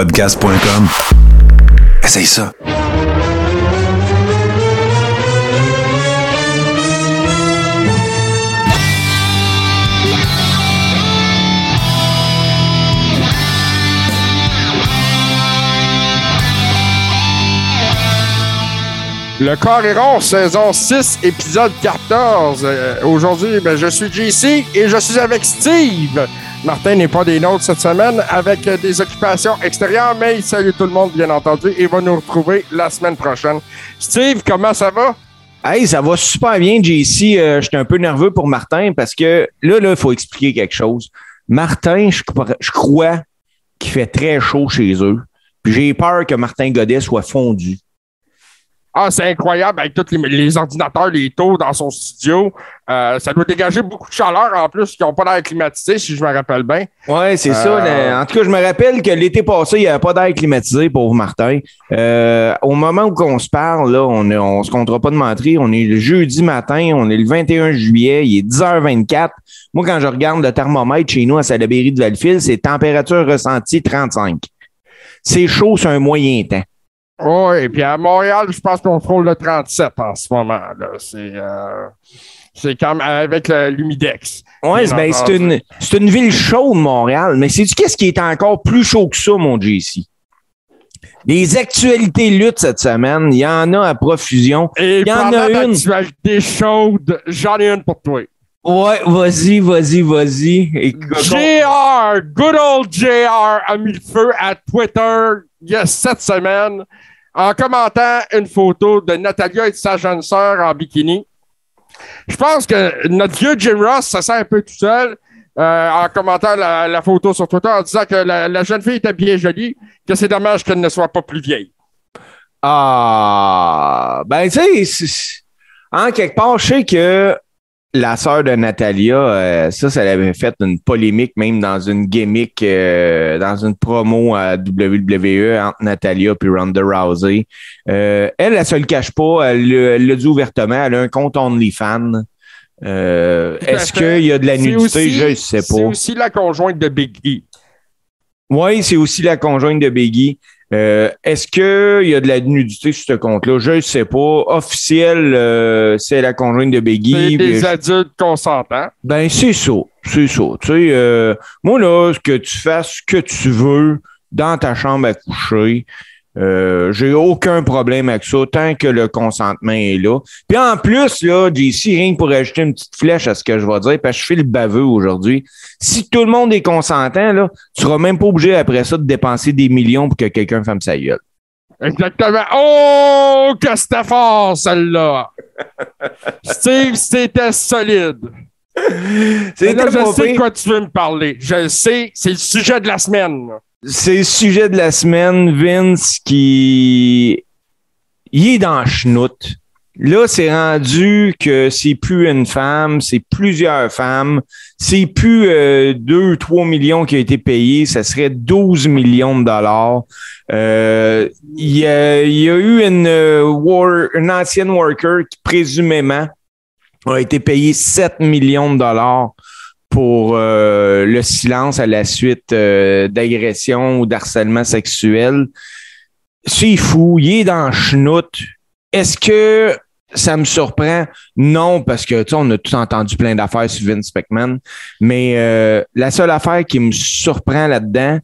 podcast.com. Essaye ça. Le corps est rond, saison 6, épisode 14. Euh, Aujourd'hui, ben, je suis JC et je suis avec Steve. Martin n'est pas des nôtres cette semaine avec des occupations extérieures, mais il salue tout le monde, bien entendu, et va nous retrouver la semaine prochaine. Steve, comment ça va? Hey, ça va super bien, JC. Euh, J'étais un peu nerveux pour Martin parce que là, là, il faut expliquer quelque chose. Martin, je, je crois qu'il fait très chaud chez eux. J'ai peur que Martin Godet soit fondu. Ah, c'est incroyable avec tous les, les ordinateurs, les taux dans son studio. Euh, ça doit dégager beaucoup de chaleur en plus, qui n'ont pas l'air climatisé, si je me rappelle bien. Ouais, c'est ça. Euh. En tout cas, je me rappelle que l'été passé, il n'y avait pas d'air climatisé pour Martin. Euh, au moment où on se parle, là, on ne se comptera pas de mentir. On est le jeudi matin, on est le 21 juillet, il est 10h24. Moi, quand je regarde le thermomètre chez nous à Salaberry de Vallefil, c'est température ressentie 35. C'est chaud sur un moyen temps. Oui, et puis à Montréal, je pense qu'on frôle le 37 en ce moment. C'est euh, c'est comme avec le- l'humidex. Bien ben, c'est une, c'est une ville chaude, Montréal. Mais sais-tu qu'est-ce qui est encore plus chaud que ça, mon JC? Les actualités luttes cette semaine, il y en a à profusion. Et Il y en a une. d'actualité chaude, j'en ai une pour toi. Ouais, vas-y, vas-y, vas-y. JR, good old JR a mis le feu à Twitter il y a cette semaine en commentant une photo de Natalia et de sa jeune sœur en bikini. Je pense que notre vieux Jim Ross se sent un peu tout seul euh, en commentant la, la photo sur Twitter en disant que la, la jeune fille était bien jolie, que c'est dommage qu'elle ne soit pas plus vieille. Ah, ben, tu sais, en quelque part, je sais que la sœur de Natalia, euh, ça, ça avait fait une polémique, même dans une gimmick, euh, dans une promo à WWE entre Natalia et Ronda Rousey. Euh, elle, elle se le cache pas, elle le- elle l'a dit ouvertement, elle a un compte OnlyFans. Euh, Est-ce qu'il y a de la C'est nudité? aussi- je ne sais C'est pas. aussi la conjointe de Big E. Oui, c'est aussi la conjointe de Biggie. Euh, Est-ce qu'il y a de la nudité sur ce compte-là? Je ne sais pas. Officiel, euh, c'est la conjointe de C'est Biggie. des adultes consentants. Ben, c'est ça. C'est ça. Tu sais, euh, moi, là, que tu fasses ce que tu veux dans ta chambre à coucher, euh, j'ai aucun problème avec ça tant que le consentement est là. Puis en plus, là, JC, rien que pour ajouter une petite flèche à ce que je vais dire, parce que je fais le baveux aujourd'hui. Si tout le monde est consentant, là, tu seras même pas obligé après ça de dépenser des millions pour que quelqu'un fasse sa gueule. Exactement. Oh, que c'était fort, celle-là! Steve, c'était solide. C'est Là, je sais de quoi tu veux me parler. Je sais, c'est le sujet de la semaine. C'est le sujet de la semaine, Vince, qui il est dans chenoute. Là, c'est rendu que c'est plus une femme, c'est plusieurs femmes. C'est plus euh, 2 3 millions qui ont été payés, ça serait 12 millions de dollars. Euh, Il y, a, y a eu une, euh, war- une ancienne worker qui présumément a été payée 7 millions de dollars pour euh, le silence à la suite euh, d'agression ou d'harcèlement sexuel. C'est fou, il est dans chenoute. Est-ce que ça me surprend? Non, parce que tu sais, on a tout entendu plein d'affaires sur Vince McMahon. Mais euh, la seule affaire qui me surprend là-dedans,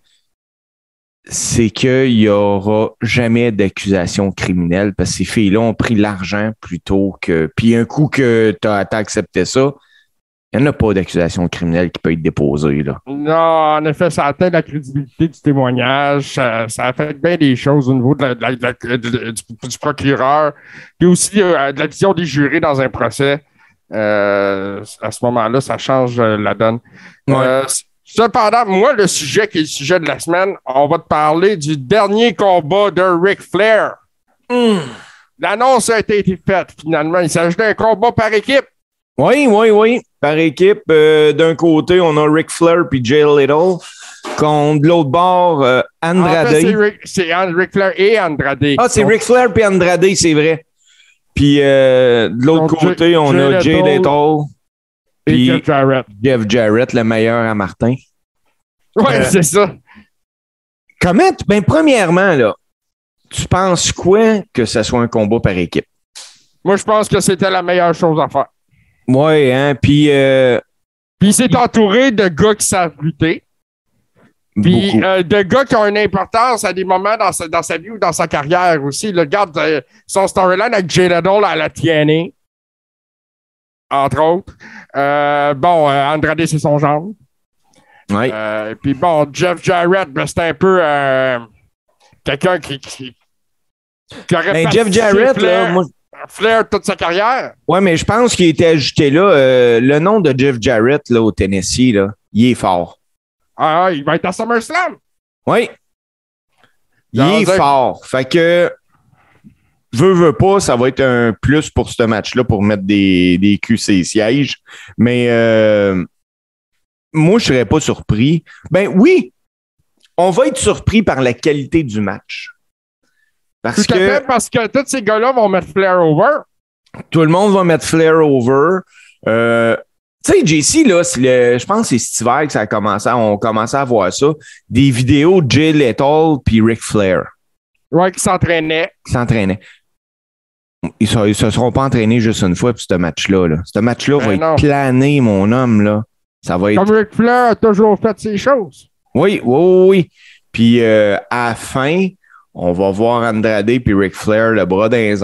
c'est qu'il n'y aura jamais d'accusation criminelle parce que ces filles-là ont pris l'argent plutôt que. Puis un coup que tu as, accepté ça, il n'y en a pas d'accusation criminelle qui peut être déposée. Là. Non, en effet, ça atteint la crédibilité du témoignage. Ça, ça affecte bien des choses au niveau de la- de la- de la- de- du, du procureur. Puis aussi euh, de la vision des jurés dans un procès. Euh, à ce moment-là, ça change euh, la donne. Ouais. Euh, cependant, moi, le sujet qui est le sujet de la semaine, on va te parler du dernier combat de Ric Flair. L'annonce a été faite finalement. Il s'agit d'un combat par équipe. Oui, oui, oui. Par équipe, euh, d'un côté, on a Ric Flair puis Jay Little. Contre de l'autre bord, euh, En Andrade. fait, c'est Ric- c'est An- Ric Flair et Andrade. ah, c'est Donc, Ric Flair puis Andrade, c'est vrai. Puis euh, de l'autre Donc, côté, on a Jay. Little et puis Jeff Jarrett. Jeff Jarrett, le meilleur à Martin. Ouais, c'est ça. comment, ben, premièrement, là, tu penses quoi que ce soit un combat par équipe? Moi, je pense que c'était la meilleure chose à faire. Ouais, hein, puis euh, Puis il s'est entouré de gars qui savent lutter. Puis euh, de gars qui ont une importance à des moments dans sa, dans sa vie ou dans sa carrière aussi. Le regarde euh, son storyline avec Jay à la TNA, entre autres. Euh, bon, euh, Andrade, c'est son genre. Ouais. Euh, puis bon, Jeff Jarrett, ben, c'était un peu euh, quelqu'un qui, qui, qui aurait Ben, Jeff Jarrett, là, moi, Flair toute sa carrière. ouais, mais je pense qu'il était ajouté là. euh, le nom de Jeff Jarrett, là, au Tennessee, là, il est fort. Ah, il va être à SummerSlam. Oui. Il est fort. Fait que, veux, veux pas, ça va être un plus pour ce match-là pour mettre des, des QC sièges. Mais euh, moi, je serais pas surpris. Ben oui, on va être surpris par la qualité du match. Parce Tout à que fait, parce que tous ces gars-là vont mettre Flair over. tout le monde va mettre Flair over. Euh, tu sais, JC, là, le- je pense que c'est cet hiver que ça a commencé, on commençait à voir ça. Des vidéos de Jay Lethal puis Ric Flair. Ouais, qui s'entraînait. qui s'entraînaient. Ils ne se seront pas entraînés juste une fois pour ce match-là. Là. Ce match-là Ben va non. être plané, mon homme. Là. Ça va être. Comme Ric Flair a toujours fait ses choses. Oui, oui, oui, oui. Puis euh, à la fin, on va voir Andrade et Ric Flair, le bras dans les.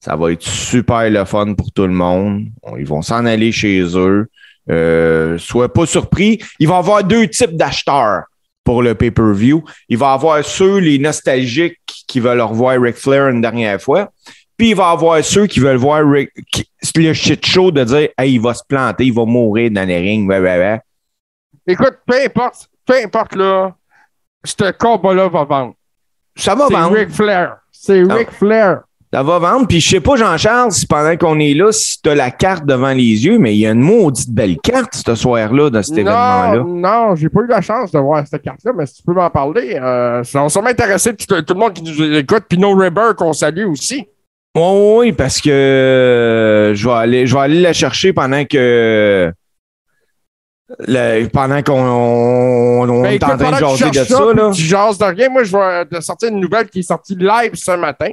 Ça va être super le fun pour tout le monde. On- Ils vont s'en aller chez eux. Euh, sois pas surpris. Il va y avoir deux types d'acheteurs pour le pay-per-view. Il va y avoir ceux, les nostalgiques, qui veulent revoir Ric Flair une dernière fois. Puis il va y avoir ceux qui veulent voir Ric, qui- le shit show de dire Hey, il va se planter, il va mourir dans les rings. Écoute, peu importe, peu importe, là, ce combat-là va vendre. Ça va C'est vendre. Ric Flair. C'est. Ric Flair. Ça va vendre. Puis je sais pas, Jean-Charles, si pendant qu'on est là, si tu as la carte devant les yeux, mais il y a une maudite belle carte ce soir-là, dans cet événement-là. Non, non, j'ai pas eu la chance de voir cette carte-là, mais si tu peux m'en parler, euh, ça va sûrement intéresser tout, tout le monde qui nous écoute, puis No Ribber qu'on salue aussi. Oui, oui, parce que euh, je vais aller, je vais aller la chercher pendant que. Le- pendant qu'on on, on Ben, est en train de jaser de ça. puis là. Tu jases de rien. Moi, je vais te sortir une nouvelle qui est sortie live ce matin.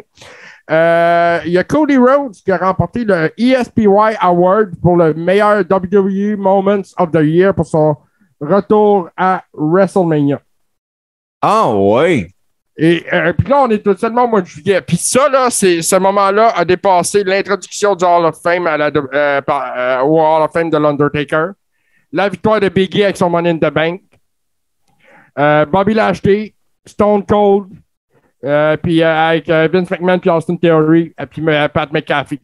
Euh, Il y a Cody Rhodes qui a remporté le ESPY Award pour le meilleur WWE Moments of the Year pour son retour à WrestleMania. Ah, ouais. Et euh, puis là, on est seulement au mois de juillet. Puis ça, là, c'est, ce moment-là a dépassé l'introduction du Hall of Fame à la, euh, par- euh, au Hall of Fame de l'Undertaker, la victoire de Biggie avec son Money in the Bank, euh, Bobby Lashley, Stone Cold, euh, puis euh, avec Vince McMahon puis Austin Theory, et puis Pat McAfee.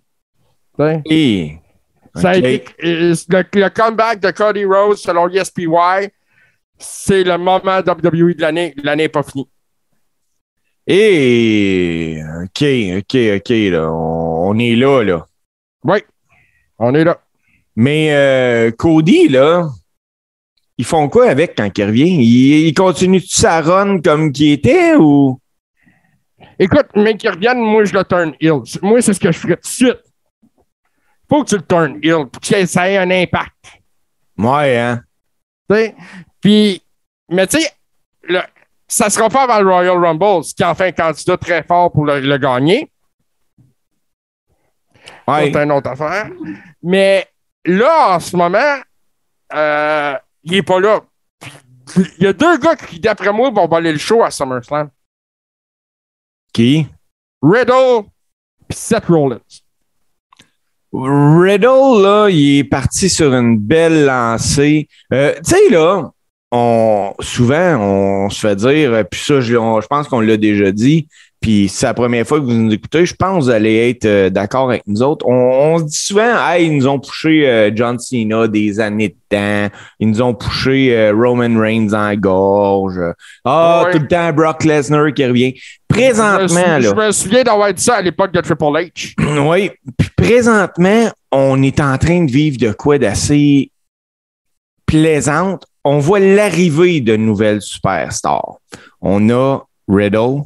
T'sais? Et, Ça a Ok. été, le, le comeback de Cody Rhodes selon l'ESPY, c'est le moment WWE de l'année. L'année n'est pas finie. et, OK, OK, OK, là. On, on est là, là. Oui, on est là. Mais euh, Cody, là, ils font quoi avec quand il revient? Il, il continue sa run comme qu'il était ou? Écoute, mais qu'ils reviennent, moi, je le turn heel. Moi, c'est ce que je ferais tout de suite. Faut que tu le turn heel pour que ça ait un impact. Ouais, hein? tu sais? Puis, mais tu sais, ça sera pas avant le Royal Rumble, ce qui en fait un candidat très fort pour le, le gagner. Ouais. C'est une autre affaire. Mais là, en ce moment, euh, il est pas là. Il y a deux gars qui, d'après moi, vont voler le show à SummerSlam. Qui? Riddle et Seth Rollins. Riddle, là, il est parti sur une belle lancée. Euh, tu sais, là, on, souvent, on se fait dire, euh, puis ça, je, on- je pense qu'on l'a déjà dit, puis c'est la première fois que vous nous écoutez, je pense que vous allez être euh, d'accord avec nous autres. On, on se dit souvent, hey, ils nous ont poussé euh, John Cena des années de temps, ils nous ont poussé euh, Roman Reigns en gorge, ah, Ouais. tout le temps Brock Lesnar qui revient. Présentement, je, me là. je me souviens d'avoir dit ça à l'époque de Triple H. Oui. Puis présentement, on est en train de vivre de quoi d'assez plaisante? On voit l'arrivée de nouvelles superstars. On a Riddle.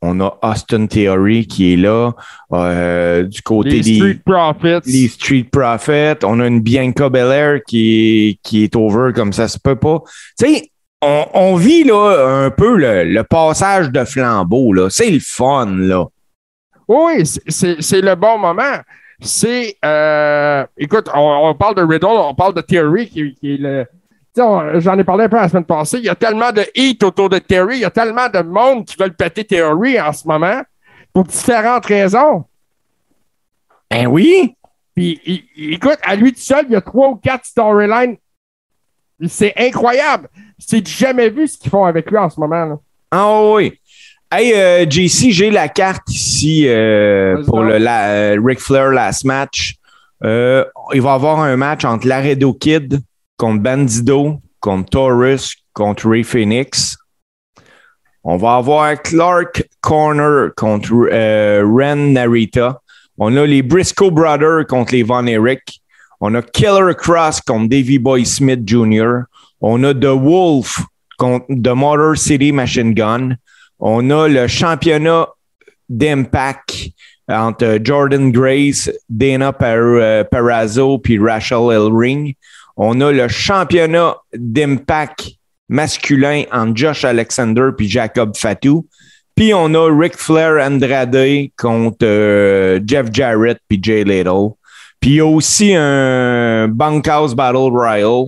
On a Austin Theory qui est là. euh, du côté Les des Street Profits. les Street Profits. On a une Bianca Belair qui est, qui est over comme ça se peut pas. Tu sais, on, on vit là un peu le, le passage de flambeau. Là. C'est le fun, là. Oui, c'est le bon moment. C'est. euh, écoute, on, on parle de Riddle, on parle de Theory, qui, qui est le. J'en ai parlé un peu la semaine passée. Il y a tellement de hate autour de Theory. Il y a tellement de monde qui veulent péter Theory en ce moment pour différentes raisons. Ben oui. Puis, il- il- écoute, à lui tout seul, il y a trois ou quatre storylines. C'est incroyable. C'est jamais vu ce qu'ils font avec lui en ce moment. Là. Ah oui. Hey, euh, JC, j'ai la carte ici euh, pour le la, euh, Ric Flair last match. Il va y avoir un match entre Laredo Kid contre Bandido, contre Taurus, contre Ray Phoenix. On va avoir Clark Corner contre euh, Ren Narita. On a les Briscoe Brothers contre les Von Erich. On a Killer Cross contre Davy Boy Smith Jr. On a The Wolf contre The Motor City Machine Gun. On a le championnat d'Impact entre Jordan Grace, Dana Par- euh, Perrazzo puis Rachel Elring. On a le championnat d'Impact masculin entre Josh Alexander puis Jacob Fatou. Puis on a Ric Flair Andrade contre euh, Jeff Jarrett puis Jay Little. Puis il y a aussi un Bunkhouse Battle Royal.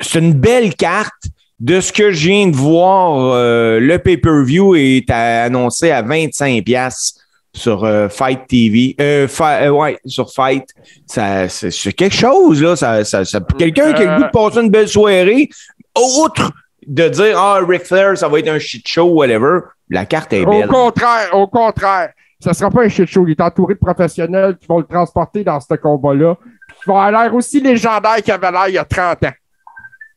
C'est une belle carte. De ce que je viens de voir, euh, le pay-per-view est annoncé à 25 pièces sur euh, Fight TV. Euh, Fi- euh, ouais, sur Fight. C'est, quelque chose, là. Ça, ça, ça- quelqu'un qui a le goût de passer une belle soirée, outre de dire, ah, Ric Flair, ça va être un shit show, whatever, la carte est Au belle. contraire, au contraire. Ça sera pas un shit show. Il est entouré de professionnels qui vont le transporter dans ce combat-là. Qui vont avoir l'air aussi légendaire qu'il avait l'air il y a 30 ans.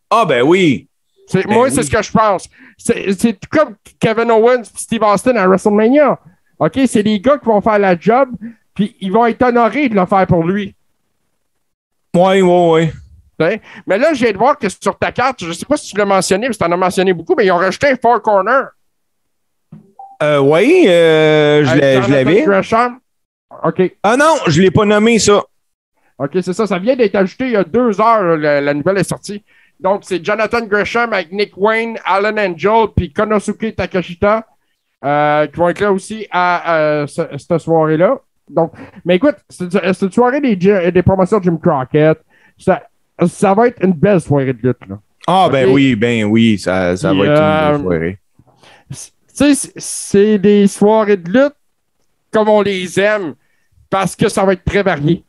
Ah, ben oui. Ben moi, oui. c'est ce que je pense. C'est comme Kevin Owens et Steve Austin à WrestleMania. OK? C'est des gars qui vont faire la job, puis ils vont être honorés de le faire pour lui. Oui, oui, oui. Mais là, j'ai de voir que sur ta carte, je sais pas si tu l'as mentionné, mais tu en as mentionné beaucoup, mais ils ont rajouté un Four Corner. Euh, oui, euh, je l'avais. Gresham. OK. Ah non, je l'ai pas nommé, ça. OK, c'est ça. Ça vient d'être ajouté il y a deux heures. La, la nouvelle est sortie. Donc, c'est Jonathan Gresham avec Nick Wayne, Alan Angel, puis Konosuke Takashita, euh, qui vont être là aussi à euh, ce- cette soirée-là. Donc, mais écoute, c'est une soirée des, des promotions de Jim Crockett. Ça, ça va être une belle soirée de lutte. Là. Ah, ben oui, ben oui, ça, ça va être une euh, belle soirée. Tu sais, c'est- c'est des soirées de lutte comme on les aime parce que ça va être très varié.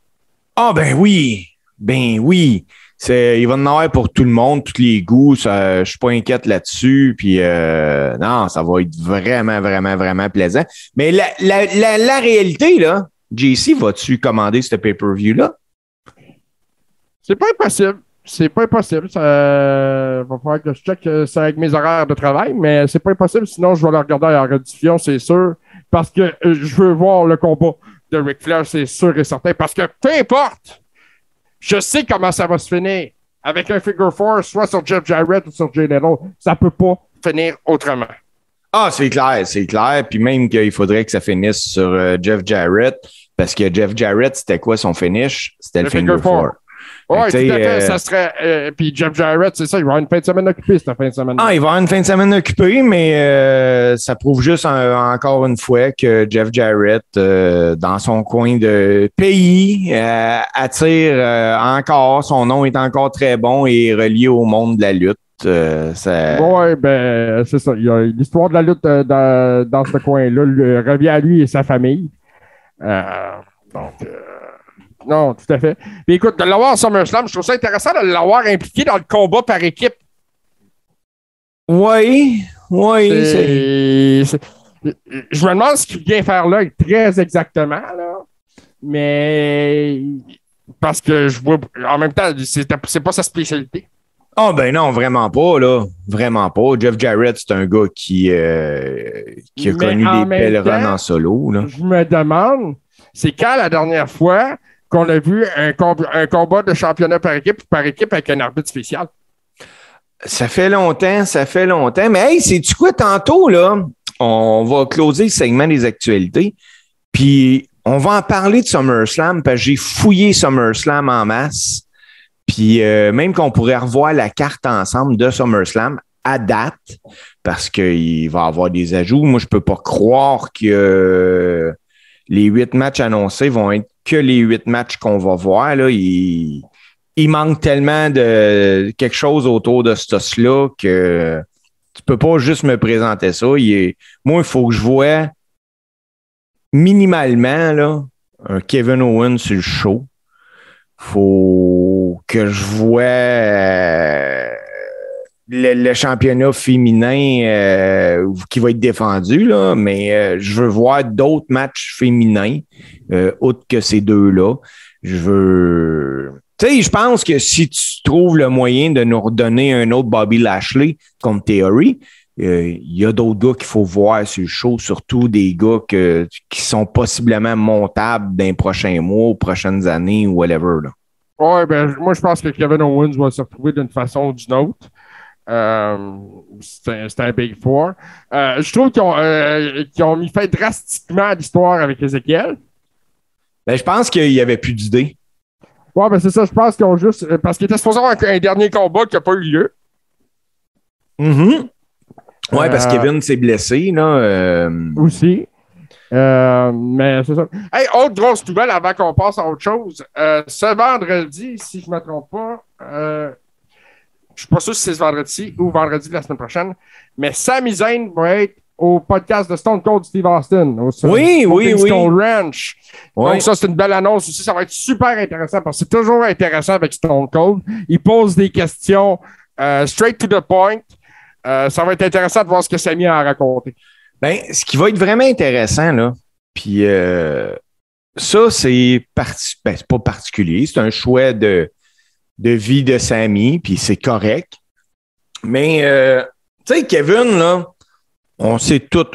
Ah, ben oui, ben oui. C'est, il va en avoir pour tout le monde, tous les goûts. Ça, je suis pas inquiète là-dessus. Puis, euh, non, ça va être vraiment, vraiment, vraiment plaisant. Mais la, la, la, réalité, là, JC, vas-tu commander ce pay-per-view-là? C'est pas impossible. C'est pas impossible. Ça va falloir que je check euh, ça avec mes horaires de travail, mais c'est pas impossible. Sinon, je vais le regarder en rediffusion, c'est sûr. Parce que euh, je veux voir le combat de Ric Flair, c'est sûr et certain. Parce que peu importe, je sais comment ça va se finir. Avec un figure four, soit sur Jeff Jarrett ou sur Jay Little, ça peut pas finir autrement. Ah, c'est clair, c'est clair. Puis même qu'il faudrait que ça finisse sur euh, Jeff Jarrett, parce que Jeff Jarrett, c'était quoi son finish? C'était le, figure four. four. Ouais, tout à fait. euh, Ça serait. euh, puis Jeff Jarrett, c'est ça, il va avoir une fin de semaine occupée, cette fin de semaine. Ah, il va avoir une fin de semaine occupée, mais euh, ça prouve juste encore une fois que Jeff Jarrett, euh, dans son coin de pays, euh, attire euh, encore. Son nom est encore très bon et est relié au monde de la lutte. Euh, ça- Ouais, ben, c'est ça. L'histoire de la lutte euh, dans, dans ce coin-là revient à lui et sa famille. Euh, donc, euh, non, tout à fait. Écoute, de l'avoir à SummerSlam, je trouve ça intéressant de l'avoir impliqué dans le combat par équipe. Oui, oui. c'est- C'est- c'est- Je me demande ce qu'il vient faire là très exactement, là. Mais parce que je vois en même temps, c'est c'est pas sa spécialité. Ah ben non, vraiment pas, là. Vraiment pas. Jeff Jarrett, c'est un gars qui, euh, qui a Mais connu des belles runs en solo. Là. Je me demande, c'est quand la dernière fois qu'on a vu un, com- un combat de championnat par équipe par équipe avec un arbitre spécial? Ça fait longtemps, ça fait longtemps. Mais hey, c'est-tu quoi tantôt, là? On va closer le segment des actualités. Puis on va en parler de SummerSlam parce que j'ai fouillé SummerSlam en masse. Puis euh, même qu'on pourrait revoir la carte ensemble de SummerSlam à date parce qu'il va y avoir des ajouts. Moi, je peux pas croire que les huit matchs annoncés vont être que les huit matchs qu'on va voir. Là. Il, manque tellement de quelque chose autour de ce là que tu peux pas juste me présenter ça. Moi, il faut que je vois minimalement là, un Kevin Owens sur le show. faut que je vois euh, le, championnat féminin euh, qui va être défendu, là, mais euh, je veux voir d'autres matchs féminins, euh, autres que ces deux-là. Je veux. Tu sais, je pense que si tu trouves le moyen de nous redonner un autre Bobby Lashley comme Theory, euh, il y a d'autres gars qu'il faut voir sur le show, surtout des gars que, qui sont possiblement montables dans les prochains mois, prochaines années ou whatever. Là. Ouais, ben, moi, je pense que Kevin Owens va se retrouver d'une façon ou d'une autre. Euh, c'est un, Big Four. Euh, je trouve qu'ils ont, euh, ont mis fin drastiquement à l'histoire avec Ezekiel. Ben, je pense qu'il n'y avait plus d'idées. Ouais, ben c'est ça, je pense qu'ils ont juste. Parce qu'il était supposé avoir un, dernier combat qui n'a pas eu lieu. Mhm. Ouais, parce que Euh, Kevin s'est blessé. Là, euh, aussi. Euh, mais c'est ça. Hey, autre grosse nouvelle avant qu'on passe à autre chose. Ce vendredi, si je ne me trompe pas, euh, je suis pas sûr si c'est ce vendredi ou vendredi de la semaine prochaine, mais Sami Zayn va être au podcast de Stone Cold Steve Austin. Au Oui, oui, oui. Stone Ranch. Donc, ça, c'est une belle annonce aussi. Ça va être super intéressant parce que c'est toujours intéressant avec Stone Cold. Il pose des questions euh, straight to the point. Euh, ça va être intéressant de voir ce que Sami a à raconter. Ben, ce qui va être vraiment intéressant, là, puis euh, ça, c'est parti- ben, c'est pas particulier, c'est un choix de, de vie de Sammy, puis c'est correct. Mais, euh, tu sais, Kevin, là, on sait tout.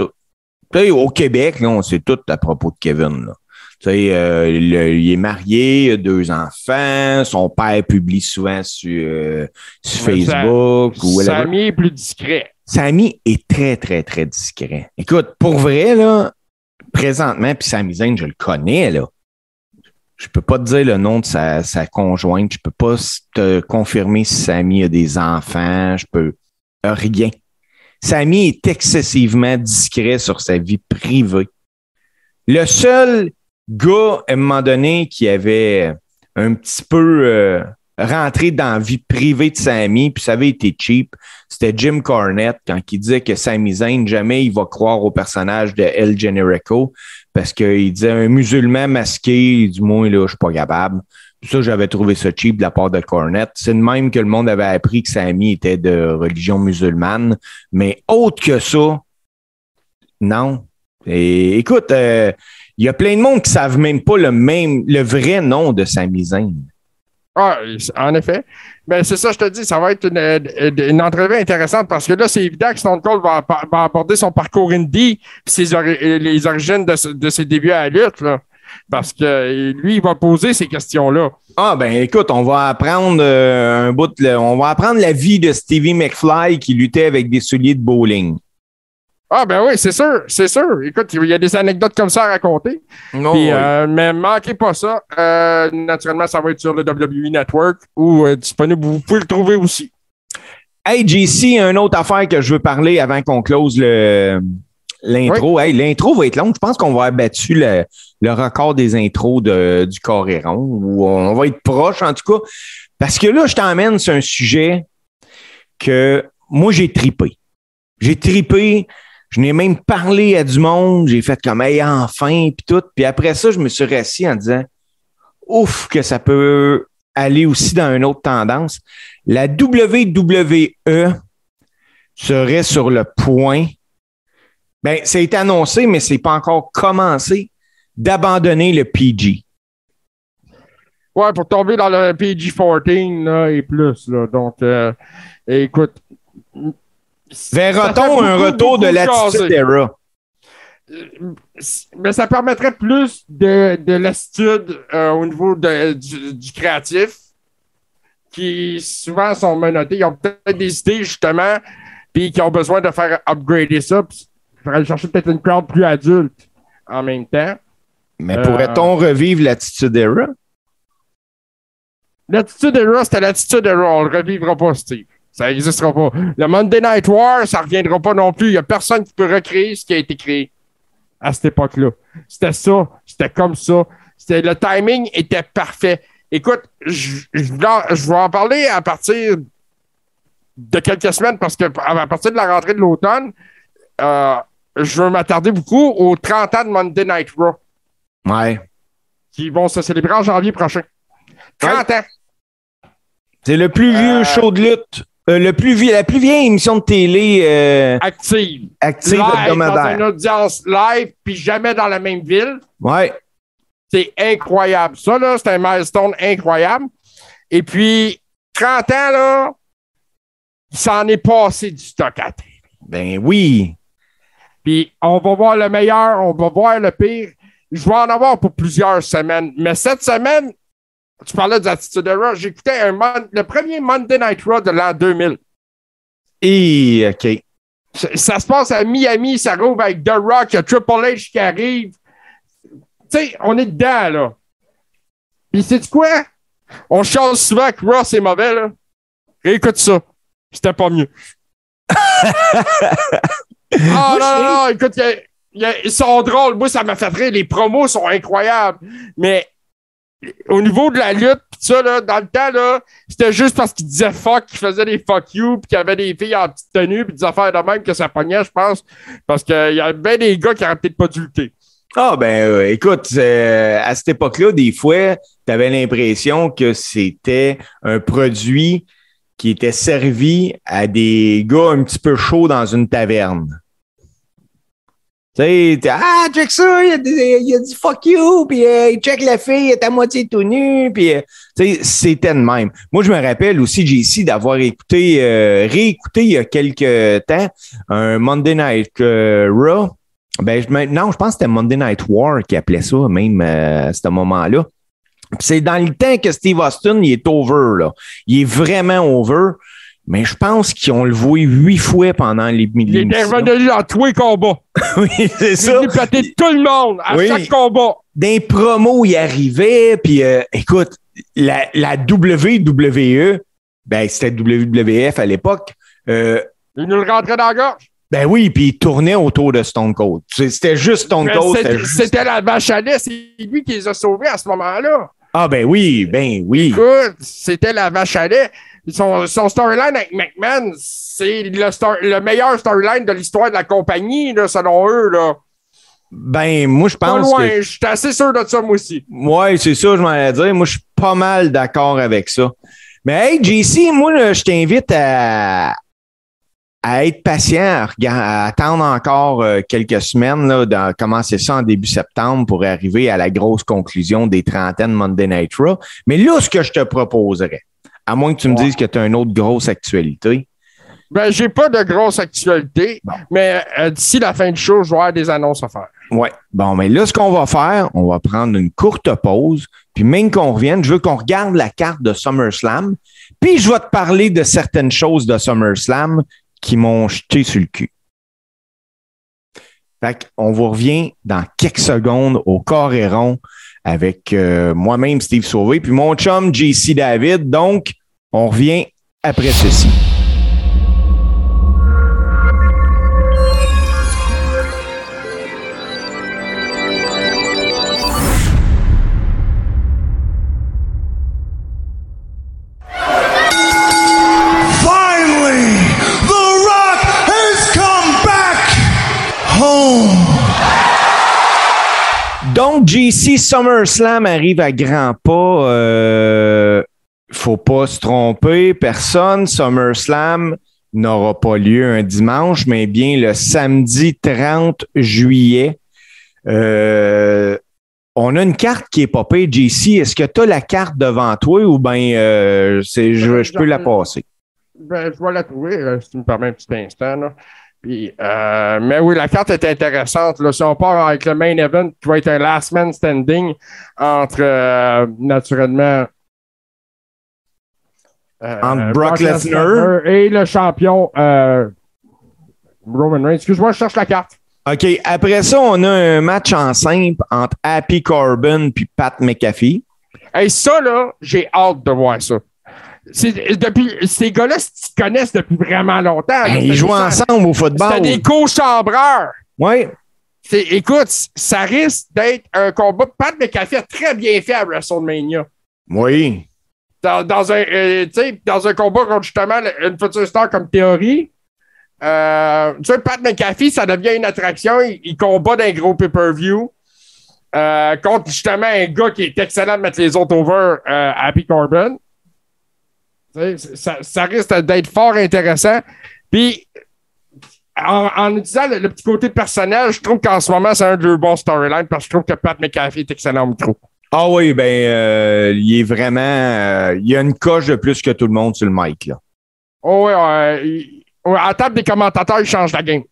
Au Québec, là, on sait tout à propos de Kevin, là. Tu sais, euh, le- il est marié, il a deux enfants, son père publie souvent sur, euh, sur ça- Facebook ou whatever. Sami est plus discret. Samy est très, très, très discret. Écoute, pour vrai, là, présentement, puis Sami Zayn, je le connais, là. Je peux pas te dire le nom de sa, conjointe. Je peux pas te confirmer si Samy a des enfants. Je peux rien. Samy est excessivement discret sur sa vie privée. Le seul gars, à un moment donné, qui avait un petit peu euh, rentré dans la vie privée de Samy, puis ça avait été cheap, c'était Jim Cornette quand il disait que Sami Zayn, jamais il va croire au personnage de El Generico parce qu'il disait un musulman masqué, du moins là, je suis pas capable. Ça, j'avais trouvé ça cheap de la part de Cornette. C'est de même que le monde avait appris que Sami était de religion musulmane. Mais autre que ça, non. Et écoute, euh, il y a plein de monde qui savent même pas le même, le vrai nom de Sami Zayn. Ah, en effet. Mais c'est ça, je te dis, ça va être une, une- une entrevue intéressante parce que là, c'est évident que Stone Cold va, va aborder son parcours indie ses ori- les origines de, de ses débuts à la lutte. Là. Parce que euh, lui, il va poser ces questions-là. Ah ben écoute, on va apprendre euh, un bout de, on va apprendre la vie de Stevie McFly qui luttait avec des souliers de bowling. Ah, ben oui, c'est sûr, c'est sûr. Écoute, il y a des anecdotes comme ça à raconter. Non, Puis, euh, mais manquez pas ça. Euh, naturellement, ça va être sur le WWE Network ou euh, disponible. Vous pouvez le trouver aussi. Hey JC, une autre affaire que je veux parler avant qu'on close le l'intro. Hey, l'intro va être longue. Je pense qu'on va avoir battu le, le record des intros de, du Coréron. Ou on va être proche en tout cas. Parce que là, je t'emmène sur un sujet que moi j'ai tripé. J'ai tripé. Je n'ai même parlé à du monde. J'ai fait comme hey, enfin, puis tout. Puis après ça, je me suis rassis en disant Ouf, que ça peut aller aussi dans une autre tendance. La WWE serait sur le point. Ben, ça a été annoncé, mais c'est pas encore commencé d'abandonner le PG. Ouais, pour tomber dans le PG-14 là, et plus. Là. Donc, euh, écoute. Verra-t-on un retour de l'attitude era? Mais ça permettrait plus de, de l'attitude euh, au niveau de- du, du créatif, qui souvent sont menottés. Ils ont peut-être des idées, justement, puis qui ont besoin de faire upgrader ça. Puis il faudrait chercher peut-être une crowd plus adulte en même temps. Mais Euh, pourrait-on revivre l'attitude era? L'attitude era, c'était l'attitude era. On le revivra pas, Steve. Ça n'existera pas. Le Monday Night War, ça ne reviendra pas non plus. Il n'y a personne qui peut recréer ce qui a été créé à cette époque-là. C'était ça. C'était comme ça. C'était, le timing était parfait. Écoute, je, je, je vais en parler à partir de quelques semaines parce que à partir de la rentrée de l'automne, euh, je veux m'attarder beaucoup aux 30 ans de Monday Night Raw. Ouais. Qui vont se célébrer en janvier prochain. 30 ans. C'est le plus vieux Euh, show de lutte. Euh, le plus la plus vieille émission de télé euh, Active. active live, dans une audience live, puis jamais dans la même ville. Ouais. C'est incroyable. Ça, là, c'est un milestone incroyable. Et puis, 30 ans, là, il s'en est passé du stock à terre. Ben oui. Puis, on va voir le meilleur, on va voir le pire. Je vais en avoir pour plusieurs semaines. Mais cette semaine, tu parlais d'Attitude Era, j'écoutais un Mon- le premier Monday Night Raw de l'an 2000. Et OK. Ça, ça se passe à Miami, ça rouvre avec The Rock, il y a Triple H qui arrive. Tu sais, on est dedans, là. Puis, c'est quoi? On change souvent que Raw, c'est mauvais, là. Réécoute ça. C'était pas mieux. Ah Moi, non, non, non, écoute, a- y a- ils sont drôles. Moi, ça m'a fait rire. Les promos sont incroyables. Mais au niveau de la lutte, pis ça, là, dans le temps, c'était juste parce qu'ils disaient fuck, qu'ils faisaient des fuck you, puis qu'il y avait des filles en petite tenue, puis des affaires de même que ça pognait, je pense. Parce qu'il y a bien des gars qui n'auraient peut-être pas dû lutter. Ah ben euh, écoute, euh, à cette époque-là, des fois, tu avais l'impression que c'était un produit qui était servi à des gars un petit peu chauds dans une taverne. Tu sais, ah, check ça, il a, il a du fuck you, puis euh, check la fille, elle est à moitié tout nue, puis euh, c'était de même. Moi, je me rappelle aussi, JC, d'avoir écouté, euh, réécouté il y a quelques temps un Monday Night euh, Raw. Ben, non, je pense que c'était Monday Night War qui appelait ça, même à ce moment-là. C'est dans le temps que Steve Austin, il est over, là. Il est vraiment over. Mais je pense qu'ils ont le voué huit fois pendant les Il est revenu dans tous les combats. Oui, c'est Il ça. est pété tout le monde à Oui. chaque combat. D'un promo, il arrivait, puis euh, écoute, la, la WWE, ben c'était WWF à l'époque, euh, Il nous le rentrait dans la gorge. ben oui, puis il tournait autour de Stone Cold. C'était juste Stone Mais Cold. c'était- c'était juste- C'était la vache à lait. C'est lui qui les a sauvés à ce moment-là. Ah ben oui, ben oui. Écoute, c'était la vache à lait. Son, son storyline avec McMahon, c'est le, star- le meilleur storyline de l'histoire de la compagnie, là, selon eux. Là. Ben moi je Pas pense loin, que je suis assez sûr de ça, moi aussi. Ouais, c'est ça, je m'en allais dire. Moi, je suis pas mal d'accord avec ça. Mais hey, JC, moi, là, je t'invite à, à être patient, à, attendre encore euh, quelques semaines, là, de commencer ça en début septembre pour arriver à la grosse conclusion des trentaines Monday Night Raw. Mais là, ce que je te proposerais, à moins que tu me dises que tu as une autre grosse actualité, Ben, j'ai pas de grosse actualité, Bon. mais euh, d'ici la fin du show, je vais avoir des annonces à faire. Ouais. Bon, mais là, ce qu'on va faire, on va prendre une courte pause, puis même qu'on revienne, je veux qu'on regarde la carte de SummerSlam, puis je vais te parler de certaines choses de SummerSlam qui m'ont jeté sur le cul. Fait qu'on vous revient dans quelques secondes au corps et rond avec euh, moi-même, Steve Sauvé, puis mon chum, JC David. Donc, on revient après ceci. JC SummerSlam arrive à grands pas. Euh, faut pas se tromper. Personne. SummerSlam n'aura pas lieu un dimanche, mais bien le samedi 30 juillet. Euh, on a une carte qui est popée, JC. Est-ce que tu as la carte devant toi ou bien euh, je, je peux la passer? Ben, je vais la trouver, là, si tu me permets un petit instant. Là. Puis, euh, mais oui, la carte est intéressante. Là. Si on part avec le main event, qui va être un last man standing entre, euh, naturellement, euh, Entre Brock Lesnar. et le champion Roman Reigns. Excuse-moi, je cherche la carte. OK. Après ça, on a un match en simple entre Happy Corbin puis Pat McAfee. Hey, ça, là, j'ai hâte de voir ça. C'est- depuis, ces gars-là, se connaissent depuis vraiment longtemps. Ben, ils jouent ensemble au football. C'était des co-chambreurs. Oui. C'est- Écoute, ça risque d'être un combat. Pat McAfee a très bien fait à WrestleMania. Oui. Dans, dans un, euh, dans un combat contre justement une future star comme Théorie. Euh, tu sais, Pat McAfee, ça devient une attraction. Il, il combat dans un gros pay-per-view. euh, contre justement un gars qui est excellent de mettre les autres over, Happy Corbin. Ça, ça risque d'être fort intéressant. Puis, en, en utilisant le, le petit côté personnel, je trouve qu'en ce moment, c'est un de leurs bons storylines parce que je trouve que Pat McAfee est excellent au micro. Ah oui, ben, euh, il est vraiment. euh, il y a une coche de plus que tout le monde sur le mic, là. Oh, ouais, ouais, il- à la table des commentateurs, il change la game.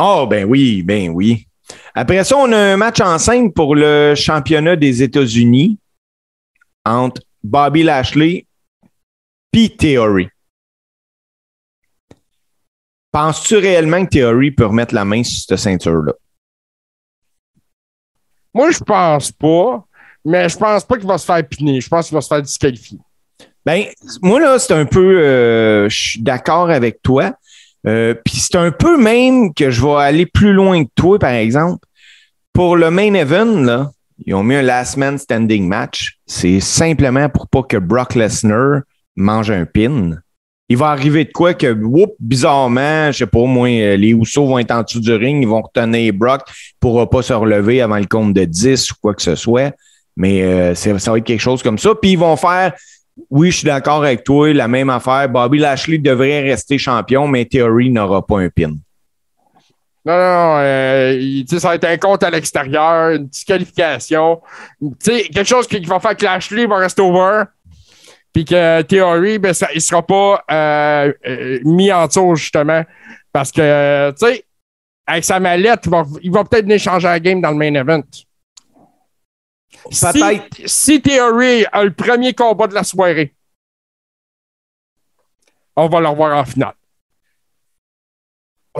Ah, ben oui, ben oui. Après ça, on a un match en scène pour le championnat des États-Unis entre Bobby Lashley et Theory. Penses-tu réellement que Theory peut remettre la main sur cette ceinture-là? Moi, je pense pas, mais je pense pas qu'il va se faire piner. Je pense qu'il va se faire disqualifier. Ben, moi, là, c'est un peu. euh, je suis d'accord avec toi. Euh, Puis c'est un peu même que je vais aller plus loin que toi, par exemple. Pour le main event, là, ils ont mis un last man standing match. C'est simplement pour pas que Brock Lesnar mange un pin. Il va arriver de quoi que, whoop, bizarrement, je sais pas, moi, euh, les Housseaux vont être en dessous du ring, ils vont retenir Brock, il pourra pas se relever avant le compte de 10 ou quoi que ce soit. Mais euh, ça va être quelque chose comme ça. Puis ils vont faire oui, je suis d'accord avec toi. La même affaire. Bobby Lashley devrait rester champion, mais Theory n'aura pas un pin. Non, non, euh, ça va être un compte à l'extérieur, une disqualification. Quelque chose qui va faire que Lashley va rester over. Puis que Theory, ben, ça, il sera pas euh, euh, mis en dessous, justement. Parce que, euh, tu sais, avec sa mallette, il va, peut-être venir changer la game dans le main event. Si, si Theory a le premier combat de la soirée, on va le revoir en finale.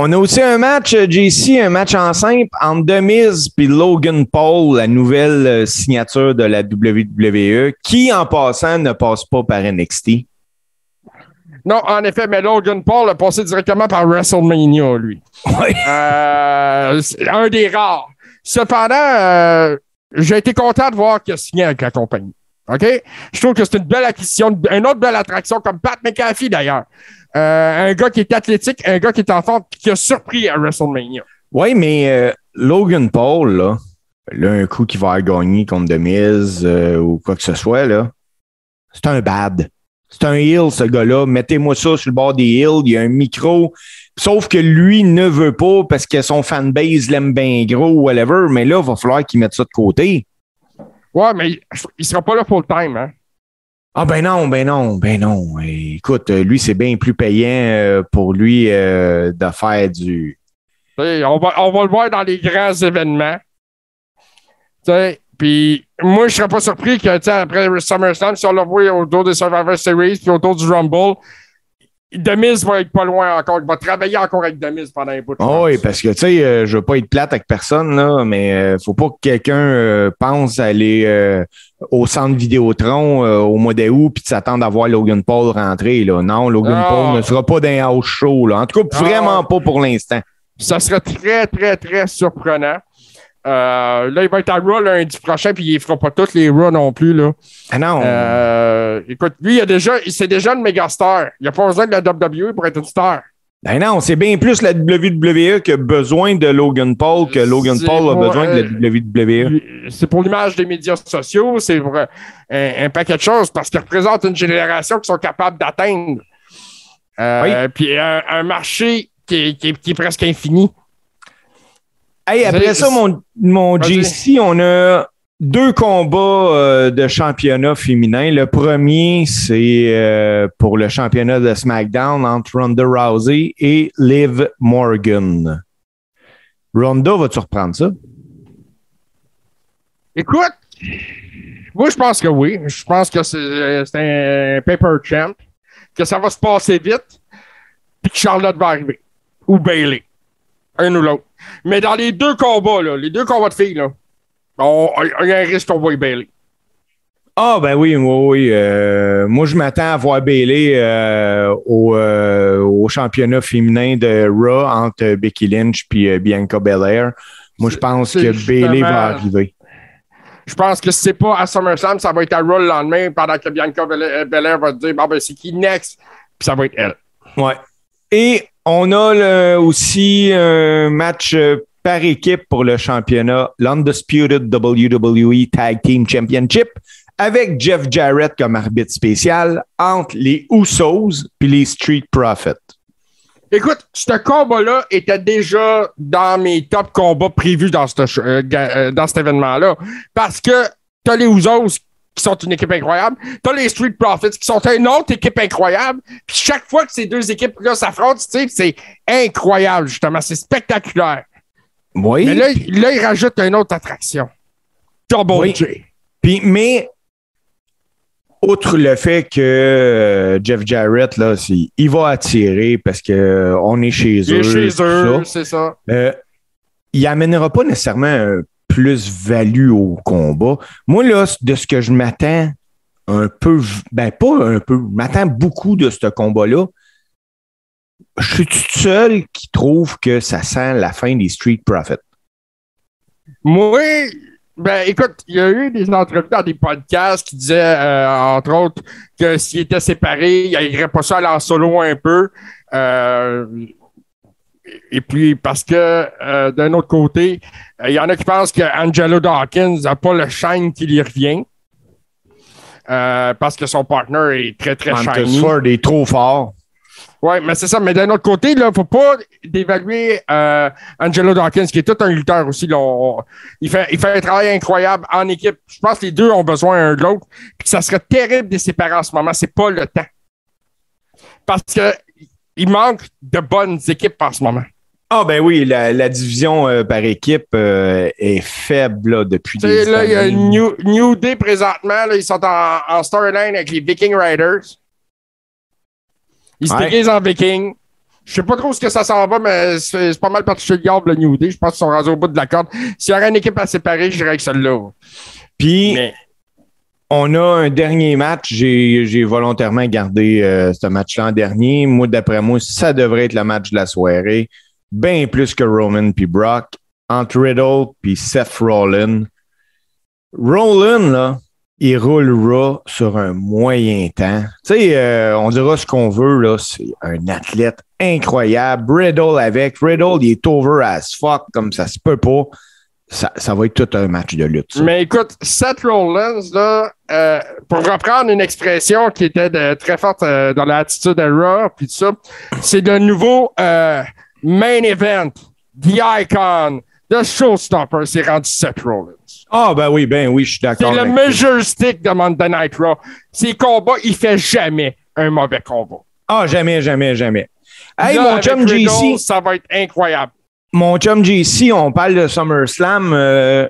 On a aussi un match, euh, JC, un match en simple entre Demise et Logan Paul, la nouvelle euh, signature de la WWE, qui, en passant, ne passe pas par NXT. Non, en effet, mais Logan Paul a passé directement par WrestleMania, lui. Oui. Euh, un des rares. Cependant, euh, j'ai été content de voir qu'il a signé avec la compagnie. OK? Je trouve que c'est une belle acquisition, une autre belle attraction, comme Pat McAfee d'ailleurs. Euh, un gars qui est athlétique, un gars qui est en forme, qui a surpris à WrestleMania. Oui, mais euh, Logan Paul, là, là, un coup qui va gagner contre Demise euh, ou quoi que ce soit, là, c'est un bad. C'est un heel, ce gars-là. Mettez-moi ça sur le bord des hills. Il y a un micro. Sauf que lui ne veut pas parce que son fanbase l'aime bien gros ou whatever. Mais là, il va falloir qu'il mette ça de côté. Ouais, mais il, il sera pas là full time, hein? Ah ben non, ben non, ben non. Écoute, euh, lui, c'est bien plus payant euh, pour lui euh, de faire du... On va, le voir dans les grands événements. Puis moi, je serais pas surpris que, après SummerSlam, si on le voit autour des Survivor Series puis autour du Rumble, Demise va être pas loin encore. Il va travailler encore avec Demise pendant un bout de Ah temps. oui, parce que, tu sais, euh, je veux pas être plate avec personne, là, mais euh, faut pas que quelqu'un euh, pense aller euh, au centre Vidéotron euh, au mois d'août puis s'attendre à voir Logan Paul rentrer, là. Non, Logan Non. Paul ne sera pas dans un house show, là. En tout cas, Non. vraiment pas pour l'instant. Ça serait très, très, très surprenant. Euh, là, il va être à Raw lundi prochain, puis il ne fera pas toutes les Raw non plus. Là. Ah non. Euh, écoute, lui, il a déjà, c'est déjà une méga star. Il n'a pas besoin de la WWE pour être une star. Ben non, c'est bien plus la WWE qui a besoin de Logan Paul que Logan Paul a besoin de la WWE. Lui, C'est pour l'image des médias sociaux, c'est pour euh, un, un paquet de choses parce qu'il représente une génération qui sont capables d'atteindre. Euh, Puis un, un marché qui est, qui est- qui est presque infini. Hey, après ça, mon, mon. JC, on a deux combats euh, de championnat féminin. Le premier, c'est euh, pour le championnat de SmackDown entre Ronda Rousey et Liv Morgan. Ronda, vas-tu reprendre ça? Écoute, moi, je pense que oui. Je pense que c'est euh, c'est un paper champ, que ça va se passer vite, puis que Charlotte va arriver. Ou Bailey. Un ou l'autre. Mais dans les deux combats, là, les deux combats de filles, là, on- il y a un risque qu'on voit Bailey. Ah, ben oui, oui, oui. Euh, moi, je m'attends à voir Bailey euh, au, euh, au championnat féminin de Raw entre Becky Lynch et Bianca Belair. Moi, je pense que Bailey va arriver. Je pense que si c'est pas à SummerSlam, ça va être à Raw le lendemain pendant que Bianca Belair va dire, bon, ben, c'est qui next? Puis ça va être elle. Ouais. Et on a aussi un match euh, par équipe pour le championnat, l'Undisputed WWE Tag Team Championship, avec Jeff Jarrett comme arbitre spécial entre les Usos puis les Street Profits. Écoute, ce combat-là était déjà dans mes top combats prévus dans, euh, euh, cet événement-là. Parce que t'as les Usos qui sont une équipe incroyable, t'as les Street Profits qui sont une autre équipe incroyable. Puis chaque fois que ces deux équipes-là s'affrontent, tu sais, c'est incroyable, justement. C'est spectaculaire. Oui. Mais là, là, ils rajoutent une autre attraction. Double Oui. J. Puis, mais, outre le fait que euh, Jeff Jarrett, là, il va attirer parce que euh, on est chez Il eux. est chez eux, c'est ça. Euh, il amènera pas nécessairement un plus-value au combat. Moi, là, de ce que je m'attends un peu, ben pas un peu, je m'attends beaucoup de ce combat-là. Je suis tout seul qui trouve que ça sent la fin des Street Profits. Moi, ben écoute, il y a eu des entrevues dans des podcasts qui disaient, euh, entre autres, que s'ils étaient séparés, il n'irait pas ça aller en solo un peu. Euh, et puis, parce que euh, d'un autre côté, euh, il y en a qui pensent que Angelo Dawkins n'a pas le shine qui lui revient. Euh, parce que son partner est très, très Marcus shiny. Ford est trop fort. Oui, mais c'est ça. Mais d'un autre côté, il ne faut pas dévaluer euh, Angelo Dawkins, qui est tout un lutteur aussi. là. On- il, fait, il fait un travail incroyable en équipe. Je pense que les deux ont besoin un de l'autre. Puis ça serait terrible de les séparer en ce moment. C'est pas le temps. Parce que il manque de bonnes équipes en ce moment. Ah ben oui, la, la division euh, par équipe euh, est faible là, depuis des là, il y a années. New, New Day présentement. là, ils sont en, en storyline avec les Viking Riders. Ils se Ouais. déguisent en Viking. Je sais pas trop ce que ça s'en va, mais c'est pas mal parti chez le New Day. Je pense qu'ils sont rendus au bout de la corde. S'il y aurait une équipe à séparer, je dirais que celle-là. Puis Mais on a un dernier match. J'ai volontairement gardé euh, ce match-là en dernier. Moi, d'après moi, ça devrait être le match de la soirée. Bien plus que Roman puis Brock. Entre Riddle puis Seth Rollins. Rollins, là, il roulera sur un moyen temps. Tu sais, euh, on dira ce qu'on veut, là. C'est un athlète incroyable. Riddle avec. Riddle, il est over as fuck, comme ça se peut pas. Ça, ça va être tout un match de lutte. ça. Mais écoute, Seth Rollins, là, euh, pour reprendre une expression qui était de- très forte euh, dans l'attitude à Raw, puis tout ça, c'est le nouveau euh, main event, The Icon, The Showstopper, c'est rendu Seth Rollins. Ah, ben oui, ben oui, je suis C'est d'accord. le avec toi. measure stick de Monday Night Raw. Ses combats, il fait jamais un mauvais combat. Ah, jamais, jamais, jamais. Hey, Là, mon chum JC, Ça va être incroyable. Mon chum JC, on parle de SummerSlam. euh,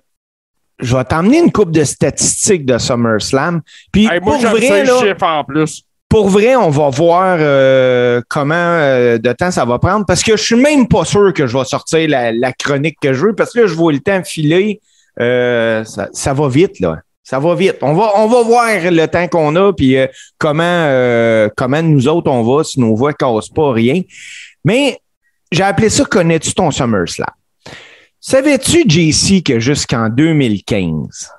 je vais t'emmener une coupe de statistiques de SummerSlam. Puis Hey, moi, pour, vrai, le là, chiffre en plus. pour vrai, on va voir euh, comment euh, de temps ça va prendre parce que je suis même pas sûr que je vais sortir la, la chronique que je veux parce que là, je vois le temps filer. Euh, ça, ça va vite, là. Ça va vite. On va, on va voir le temps qu'on a puis euh, comment, euh, comment nous autres on va si nos voix cassent pas rien. Mais j'ai appelé ça Connais-tu ton SummerSlam? Savais-tu, JC, que jusqu'en 2015,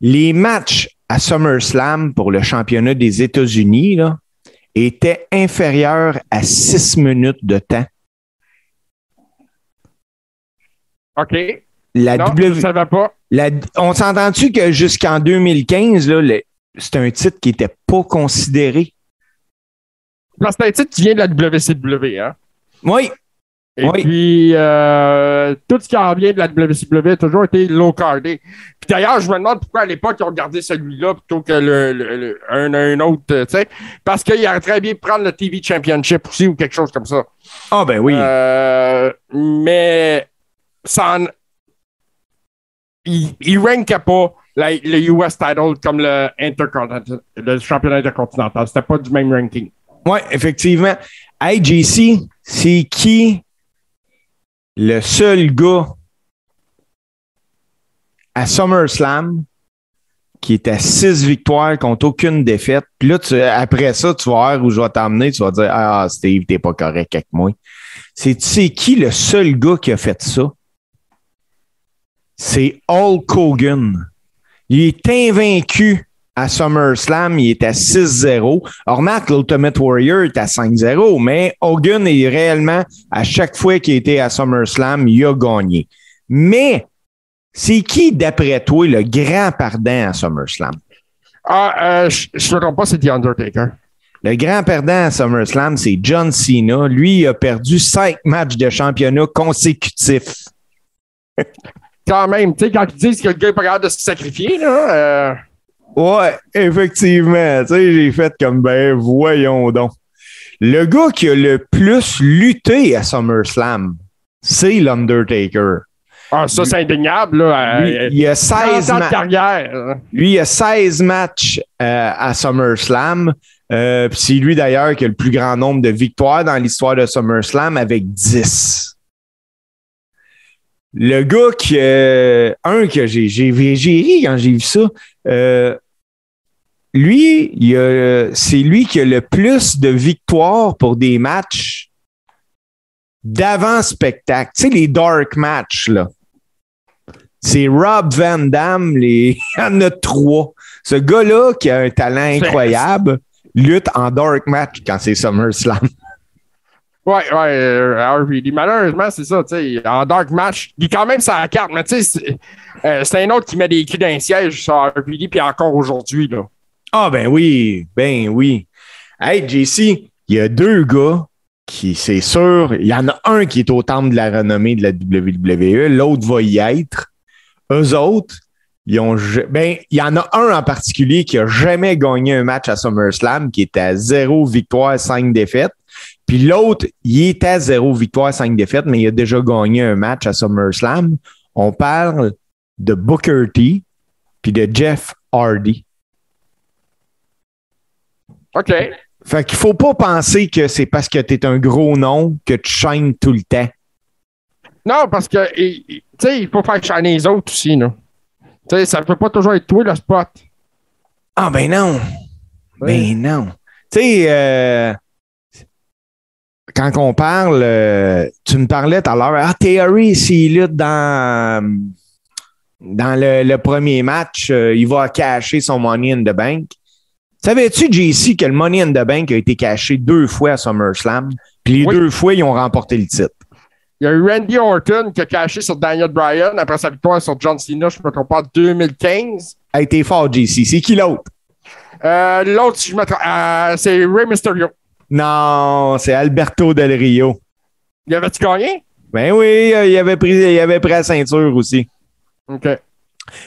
les matchs à SummerSlam pour le championnat des États-Unis étaient inférieurs à six minutes de temps? OK. La non, W- je savais pas. la- on s'entend-tu que jusqu'en 2015, là, le- c'est un titre qui n'était pas considéré? C'est un titre qui vient de la WCW, hein? Oui, Et Oui. puis, euh, tout ce qui en vient de la WCW a toujours été low cardé. Puis d'ailleurs, je me demande pourquoi à l'époque ils ont gardé celui-là plutôt que le, le- le- un, un autre, tu sais. Parce qu'il aurait très bien pu prendre le TV Championship aussi ou quelque chose comme ça. ah ben oui. Euh, mais ça en- il, il rankait pas la- le US title comme le, Intercontinental- le championnat intercontinental. C'était pas du même ranking. Oui, effectivement. Hey, JC, c'est qui le seul gars à SummerSlam qui est à six victoires contre aucune défaite? Puis là, après ça, tu vas voir où je vais t'emmener. Tu vas dire Ah, Steve, t'es pas correct avec moi. C'est qui le seul gars qui a fait ça? C'est Hulk Hogan. Il est invaincu à SummerSlam, il est à 6-0. Alors, remarque, l'Ultimate Warrior est à 5-0, mais Hogan est réellement, à chaque fois qu'il était à SummerSlam, il a gagné. Mais, c'est qui, d'après toi, le grand perdant à SummerSlam? Ah, euh, je je me trompe pas, c'est The Undertaker. Le grand perdant à SummerSlam, c'est John Cena. Lui, il a perdu cinq matchs de championnat consécutifs. Quand même, tu sais, quand ils disent que le gars est pas capable de se sacrifier, là, euh, Ouais, effectivement. Tu sais, j'ai fait comme, ben, voyons donc. Le gars qui a le plus lutté à SummerSlam, c'est l'Undertaker. ah, ça, c'est indéniable, là. Lui, euh, il a 30 16 ans de carrière. Lui, il a 16 matchs euh, à SummerSlam. Euh, c'est lui d'ailleurs qui a le plus grand nombre de victoires dans l'histoire de SummerSlam avec 10. Le gars qui. euh, un que j'ai, j'ai, j'ai ri quand j'ai vu ça. euh, lui, il a- c'est lui qui a le plus de victoires pour des matchs d'avant-spectacle. Tu sais, les dark matchs, là. C'est Rob Van Damme, les... il y en a trois. Ce gars-là, qui a un talent incroyable, lutte en dark match quand c'est SummerSlam. Ouais, ouais, euh, RVD. Malheureusement, c'est ça, tu sais. En dark match, il est quand même sa carte, mais tu sais, c'est euh, c'est un autre qui met des culs d'un siège sur RVD, puis encore aujourd'hui, là. Ah, ben oui, ben oui. Hey, JC, il y a deux gars qui, c'est sûr, il y en a un qui est au temple de la renommée de la WWE, l'autre va y être. Eux autres, ils ont, ben, il y en a un en particulier qui a jamais gagné un match à SummerSlam, qui est à zéro victoire, cinq défaites. Puis l'autre, il est à zéro victoire, cinq défaites, mais il a déjà gagné un match à SummerSlam. On parle de Booker T puis de Jeff Hardy. OK. Fait qu'il faut pas penser que c'est parce que tu es un gros nom que tu chaînes tout le temps. Non, parce que, tu sais, il faut faire shiner les autres aussi, là. Tu sais, ça peut pas toujours être toi, le spot. Ah ben non. Oui. Ben non. Tu sais, euh, quand on parle, euh, tu me parlais tout à l'heure, ah, Theory, s'il lutte dans, dans le, le premier match, euh, il va cacher son Money in the Bank. Savais-tu, JC, que le Money in the Bank a été caché deux fois à SummerSlam? Puis les Oui. deux fois, ils ont remporté le titre? Il y a eu Randy Orton qui a caché sur Daniel Bryan après sa victoire sur John Cena, je me trompe pas, en 2015. A été fort, JC. C'est qui l'autre? Euh, L'autre, si je me trompe, euh, c'est Rey Mysterio. Non, c'est Alberto Del Rio. Il avait-tu gagné? Ben oui, euh, il avait pris, il avait pris la ceinture aussi. OK.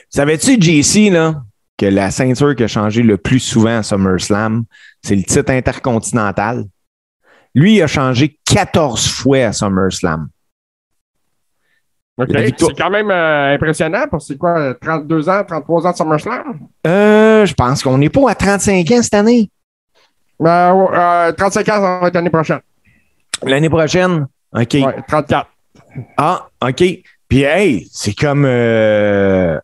Savais-tu, JC, là, que la ceinture qui a changé le plus souvent à SummerSlam, c'est le titre intercontinental? Lui, il a changé 14 fois à SummerSlam. OK. C'est quand même euh, impressionnant pour c'est quoi, 32 ans, 33 ans de SummerSlam? Euh, je pense qu'on n'est pas à 35 ans cette année. Euh, ouais, euh, 35 ans, ça va être l'année prochaine. L'année prochaine? OK. Ouais, 34. Ah, OK. Puis, hey, c'est comme euh,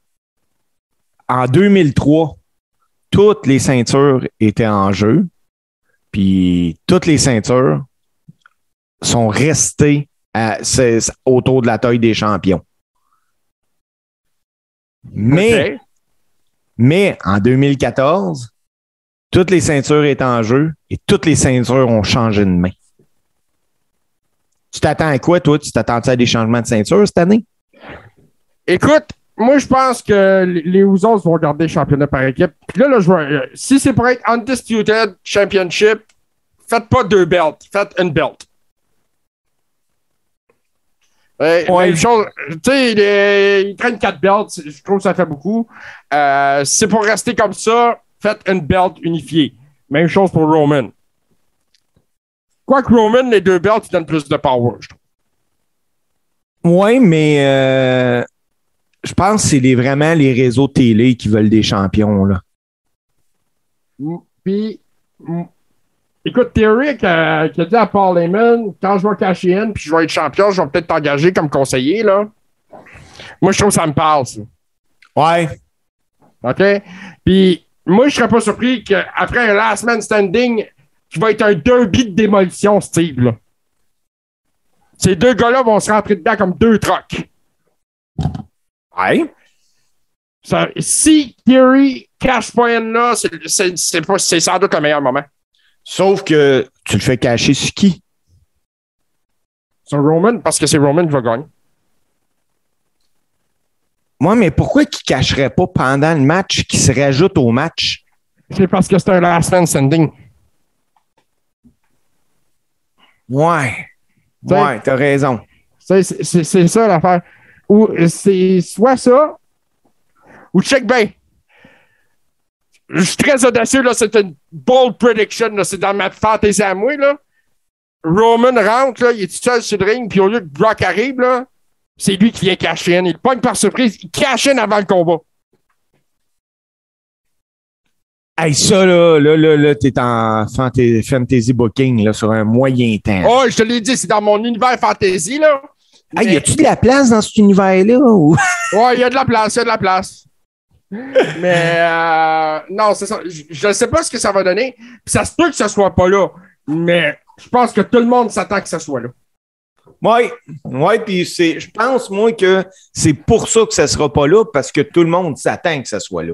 en 2003, toutes les ceintures étaient en jeu. Puis, toutes les ceintures sont restées à- autour de la taille des champions. Mais, mais en 2014, toutes les ceintures étaient en jeu et toutes les ceintures ont changé de main. Tu t'attends à quoi, toi? Tu t'attends à des changements de ceinture cette année? Écoute, moi, je pense que les Usos vont garder le championnat par équipe. Puis là, là je vois, euh, si c'est pour être Undisputed Championship, faites pas deux belts, faites une belt. Ouais, Ouais. Tu sais, il, il traîne quatre belts, je trouve que ça fait beaucoup. Euh, si c'est pour rester comme ça, faites une belt unifiée. Même chose pour Roman. Quoique Roman, les deux belts, ils donnent plus de power, je trouve. Oui, mais euh, je pense que c'est les- vraiment les réseaux télé qui veulent des champions. Là. Mm, Puis, mm, écoute, Theory qui a, qui a dit à Paul Heyman, quand je vais cacher in, puis je vais être champion, je vais peut-être t'engager comme conseiller, là. Moi, je trouve que ça me parle, ça. Ouais. OK? Puis moi, je serais pas surpris qu'après un last man standing, qui va être un derby de démolition, Steve. Là. Ces deux gars-là vont se rentrer dedans comme deux trocs. Ouais. Ça, si Theory cache point là, c'est sans doute le meilleur moment. Sauf que tu le fais cacher sur qui? Sur Roman, parce que c'est Roman qui va gagner. Moi, mais pourquoi il ne cacherait pas pendant le match qui se rajoute au match? C'est parce que c'est un last man standing. Ouais. Ouais, t'as raison. C'est ça l'affaire. Ou c'est soit ça, ou check bien. Je suis très audacieux, là, c'est une bold prediction, c'est dans ma fantaisie à moi, là. Roman rentre, là, il est tout seul sur le ring, puis au lieu que Brock arrive, là, c'est lui qui vient cacher in. Il pogne par surprise, il cache in avant le combat. Hey, ça, là, là, là, là t'es en fantasy booking, là, sur un moyen temps. Oh, je te l'ai dit, c'est dans mon univers fantasy, là. Hey, y a-tu de la place dans cet univers-là? Ou... ouais, il y a de la place, il y a de la place. Mais euh, non, c'est ça. Je ne sais pas ce que ça va donner. Puis ça se peut que ce soit pas là. Mais je pense que tout le monde s'attend que ce soit là. Oui, ouais, puis c'est, je pense, moi, que c'est pour ça que ça ne sera pas là, parce que tout le monde s'attend que ça soit là.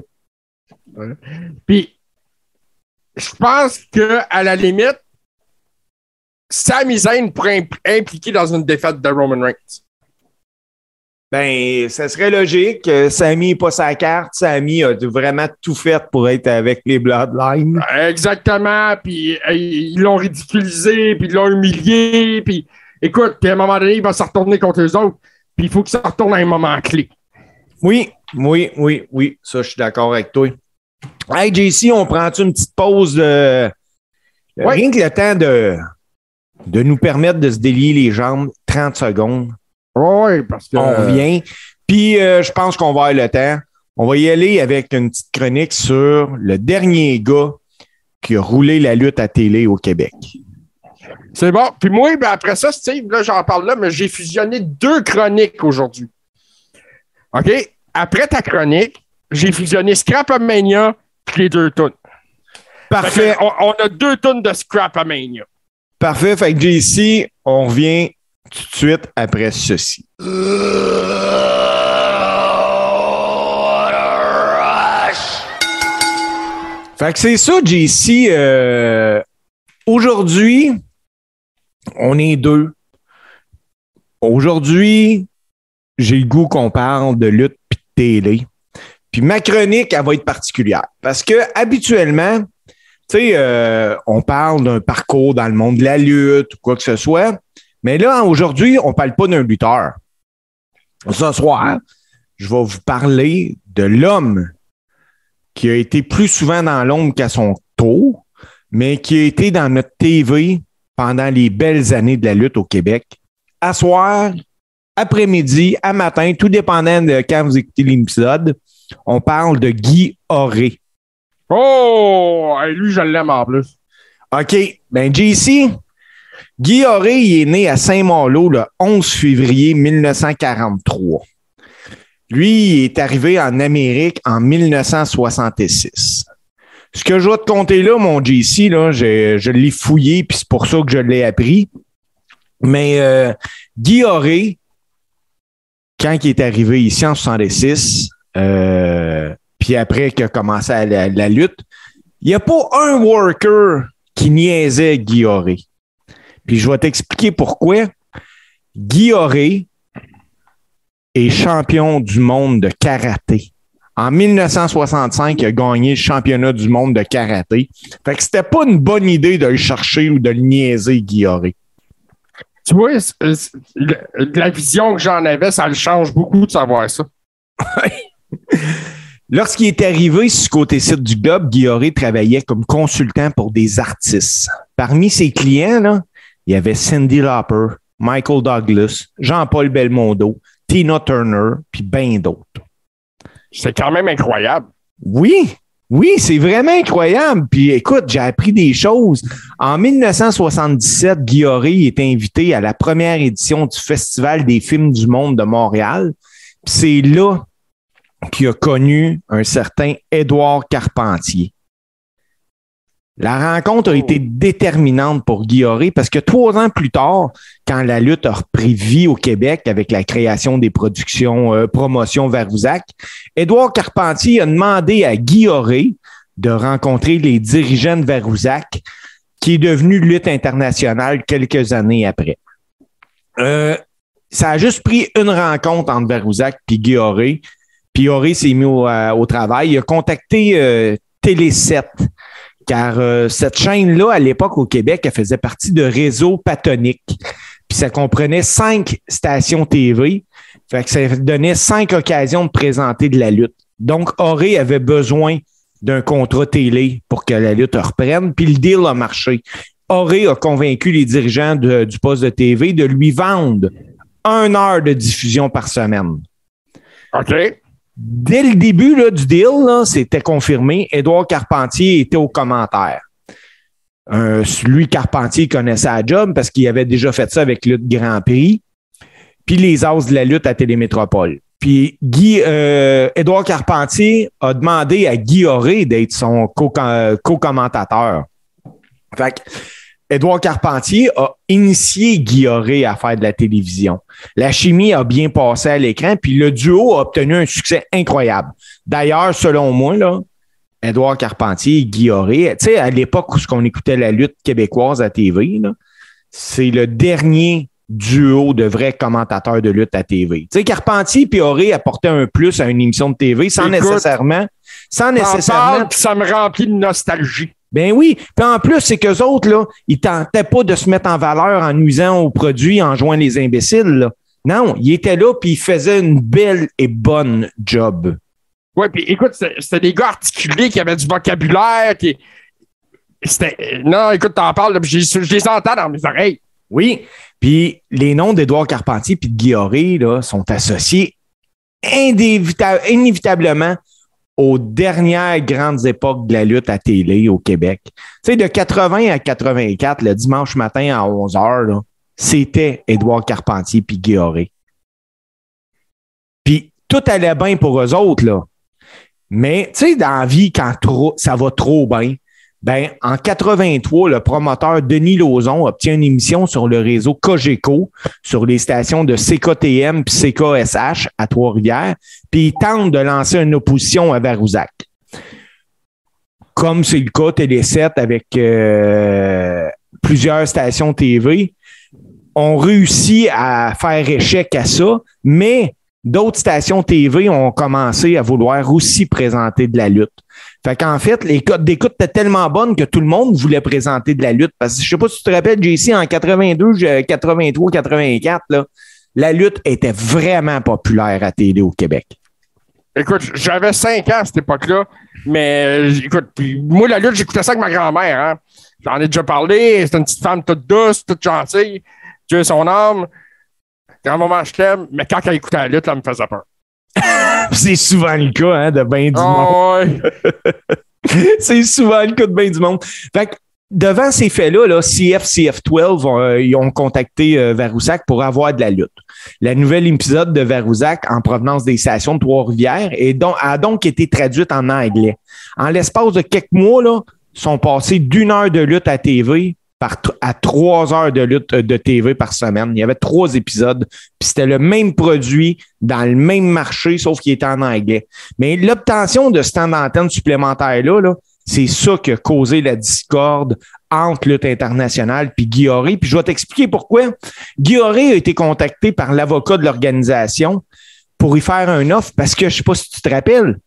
Puis, je pense qu'à la limite, Sami Zayn pourrait impliquer dans une défaite de Roman Reigns. Ben, ça serait logique. Sami n'est pas sa carte. Sami a vraiment tout fait pour être avec les Bloodlines. Exactement. Puis ils l'ont ridiculisé, puis ils l'ont humilié. Puis écoute, puis à un moment donné, il va se retourner contre eux autres. Puis il faut que ça retourne à un moment clé. Oui, oui, oui, oui. Ça, je suis d'accord avec toi. Hey, JC, on prend-tu une petite pause de. Rien que le temps de, de nous permettre de se délier les jambes 30 secondes? Oui, parce que. On revient. Puis, euh, je pense qu'on va avoir le temps. On va y aller avec une petite chronique sur le dernier gars qui a roulé la lutte à télé au Québec. C'est bon. Puis moi, ben après ça, Steve, là, j'en parle là, mais j'ai fusionné deux chroniques aujourd'hui. OK? Après ta chronique, j'ai fusionné Scrapamania et les deux tonnes. Parfait. On, a deux tonnes de Scrapamania. Parfait. Fait que JC, on revient tout de suite après ceci. Fait que c'est ça, JC. Euh, aujourd'hui, on est deux. Aujourd'hui, j'ai le goût qu'on parle de lutte et de télé. Puis ma chronique, elle va être particulière. Parce que habituellement, tu sais, euh, on parle d'un parcours dans le monde de la lutte ou quoi que ce soit. Mais là, aujourd'hui, on ne parle pas d'un lutteur. Ce soir, je vais vous parler de l'homme qui a été plus souvent dans l'ombre qu'à son tour, mais qui a été dans notre TV pendant les belles années de la lutte au Québec. À soir, après-midi, à matin, tout dépendant de quand vous écoutez l'épisode, on parle de Guy Auré. Oh! Lui, je l'aime en plus. OK. Ben, JC, Guy Auré, il est né à Saint-Malo le 11 février 1943. Lui, il est arrivé en Amérique en 1966. Ce que je vais te compter là, mon JC, là, je, je l'ai fouillé, puis c'est pour ça que je l'ai appris. Mais euh, Guy quand il est arrivé ici en 66, euh, puis après qu'il a commencé la, la lutte, il n'y a pas un worker qui niaisait Guy Auré. Puis je vais t'expliquer pourquoi. Guy est champion du monde de karaté. En 1965, il a gagné le championnat du monde de karaté. Fait que c'était pas une bonne idée de le chercher ou de le niaiser, Auré. Tu vois, la vision que j'en avais, ça le change beaucoup de savoir ça. Lorsqu'il est arrivé sur ce côté site du globe, Guillaume travaillait comme consultant pour des artistes. Parmi ses clients, là, il y avait Cindy Lauper, Michael Douglas, Jean-Paul Belmondo, Tina Turner, puis bien d'autres. C'est quand même incroyable. Oui, oui, c'est vraiment incroyable. Puis écoute, j'ai appris des choses. En 1977, Guillaume est invité à la première édition du Festival des films du monde de Montréal. C'est là qui a connu un certain Édouard Carpentier. La rencontre a été déterminante pour Guilloré parce que trois ans plus tard, quand la lutte a repris vie au Québec avec la création des productions euh, Promotion Verouzac, Édouard Carpentier a demandé à Guilloré de rencontrer les dirigeants de Verouzac, qui est devenu lutte internationale quelques années après. Euh, ça a juste pris une rencontre entre Verouzac et Guilloré. Puis Guilloré s'est mis au, euh, au, travail. Il a contacté Télé 7 car euh, cette chaîne-là, à l'époque au Québec, elle faisait partie de Réseau Patonique. Puis ça comprenait cinq stations TV. Fait que ça donnait cinq occasions de présenter de la lutte. Donc, Auré avait besoin d'un contrat télé pour que la lutte reprenne, puis le deal a marché. Auré a convaincu les dirigeants du poste de TV de lui vendre une heure de diffusion par semaine. OK. Dès le début là, du deal, c'était confirmé. Édouard Carpentier était au commentaire. Euh, lui, Carpentier, connaissait la job parce qu'il avait déjà fait ça avec Lutte Grand Prix, puis les As de la lutte à Télémétropole. Puis Guy, euh, Carpentier a demandé à Guy Auré d'être son co-commentateur. fait que Édouard Carpentier a initié Guy Auré à faire de la télévision. La chimie a bien passé à l'écran, puis le duo a obtenu un succès incroyable. D'ailleurs, selon moi, là, Édouard Carpentier et Guy Auré, tu sais, à l'époque où on écoutait la lutte québécoise à TV, c'est le dernier duo de vrais commentateurs de lutte à TV. Tu sais, Carpentier et Auré apportaient un plus à une émission de TV sans Écoute, nécessairement... Sans nécessairement... Parle, ça me remplit de nostalgie. Ben oui. Puis en plus, c'est qu'eux autres, là, ils tentaient pas de se mettre en valeur en nuisant aux produits, en jouant les imbéciles. Là. Non, ils étaient là puis ils faisaient une belle et bonne job. Oui, puis écoute, c'était des gars articulés qui avaient du vocabulaire, qui. C'était. Non, écoute, t'en parles, je, je les entends dans mes oreilles. Oui. Puis les noms d'Édouard Carpentier puis de Guy là, sont associés inévitablement aux dernières grandes époques de la lutte à télé au Québec. Tu sais, de 80 à 84, le dimanche matin à 11 h, c'était Édouard Carpentier puis Guilloré. Puis tout allait bien pour eux autres. Mais, tu sais, dans la vie, quand trop, ça va trop bien, ben, en 83, le promoteur Denis Lauzon obtient une émission sur le réseau Cogeco, sur les stations de CKTM puis CKSH à Trois-Rivières, puis il tente de lancer une opposition à Varouzac. Comme c'est le cas Télé 7 avec euh, plusieurs stations TV, on réussit à faire échec à ça, mais d'autres stations TV ont commencé à vouloir aussi présenter de la lutte. Fait qu'en fait, les codes d'écoute étaient tellement bonnes que tout le monde voulait présenter de la lutte. Parce que je sais pas si tu te rappelles, JC, en 82, 83, 84, là, la lutte était vraiment populaire à télé au Québec. Écoute, j'avais 5 ans à cette époque-là, mais écoute, moi, la lutte, j'écoutais ça avec ma grand-mère. Hein. J'en ai déjà parlé, c'est une petite femme toute douce, toute gentille. Dieu son âme. Grand-maman, je t'aime, mais quand elle écoutait la lutte, elle me faisait peur. c'est souvent le cas hein, de bien du oh, monde. Ouais. c'est souvent le cas de bien du monde. Fait que, devant ces faits-là, là, CF, CF12, euh, ils ont contacté euh, Varoussac pour avoir de la lutte. La nouvelle épisode de Varouzac en provenance des stations de Trois-Rivières a donc été traduite en anglais. En l'espace de quelques mois, là, sont passés d'une heure de lutte à TV à trois heures de lutte de TV par semaine. Il y avait trois épisodes, puis c'était le même produit dans le même marché, sauf qu'il était en anglais. Mais l'obtention de ce temps d'antenne supplémentaire-là, -là, c'est ça qui a causé la discorde entre Lutte internationale puis Guilloré. Puis je vais t'expliquer pourquoi. Guilloré a été contacté par l'avocat de l'organisation pour y faire un offre parce que je sais pas si tu te rappelles,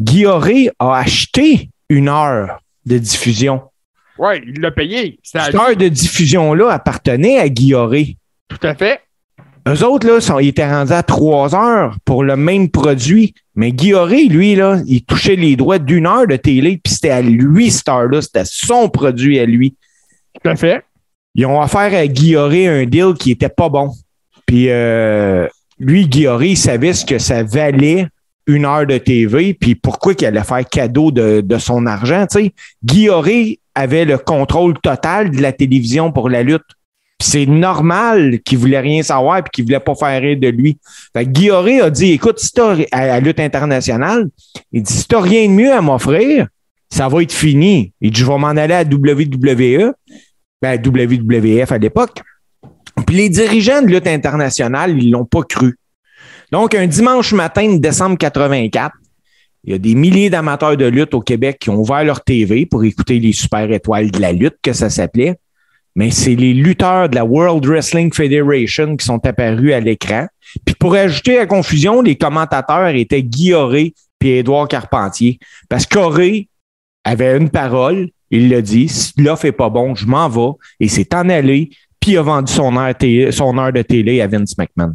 Guilloré a acheté une heure de diffusion. Oui, il l'a payé. Cette heure de diffusion-là appartenait à Guilloré. Tout à fait. Eux autres, là, sont, ils étaient rendus à trois heures pour le même produit. Mais Guilloré, lui, là, il touchait les droits d'une heure de télé, puis c'était à lui, cette heure-là. C'était son produit à lui. Tout à fait. Ils ont offert à Guilloré un deal qui était pas bon. Puis euh, lui, Guilloré, il savait ce que ça valait une heure de TV, puis pourquoi il allait faire cadeau de, de son argent. Tu sais. Guilloré avait le contrôle total de la télévision pour la lutte. C'est normal qu'il voulait rien savoir puis qu'il voulait pas faire rire de lui. Fait que Guillaume a dit, écoute, si t'as, à la lutte internationale, il dit, si t'as rien de mieux à m'offrir, ça va être fini. Il dit, je vais m'en aller à WWE, ben, WWF à l'époque. Puis les dirigeants de lutte internationale, ils l'ont pas cru. Donc, un dimanche matin de décembre 84, il y a des milliers d'amateurs de lutte au Québec qui ont ouvert leur TV pour écouter les super étoiles de la lutte, que ça s'appelait. Mais c'est les lutteurs de la World Wrestling Federation qui sont apparus à l'écran. Puis pour ajouter à la confusion, les commentateurs étaient Guy Auré puis Édouard Carpentier. Parce qu'Auré avait une parole, il l'a dit, si l'offre est pas bon, je m'en vais. Et c'est en allé, puis il a vendu son heure de télé à Vince McMahon.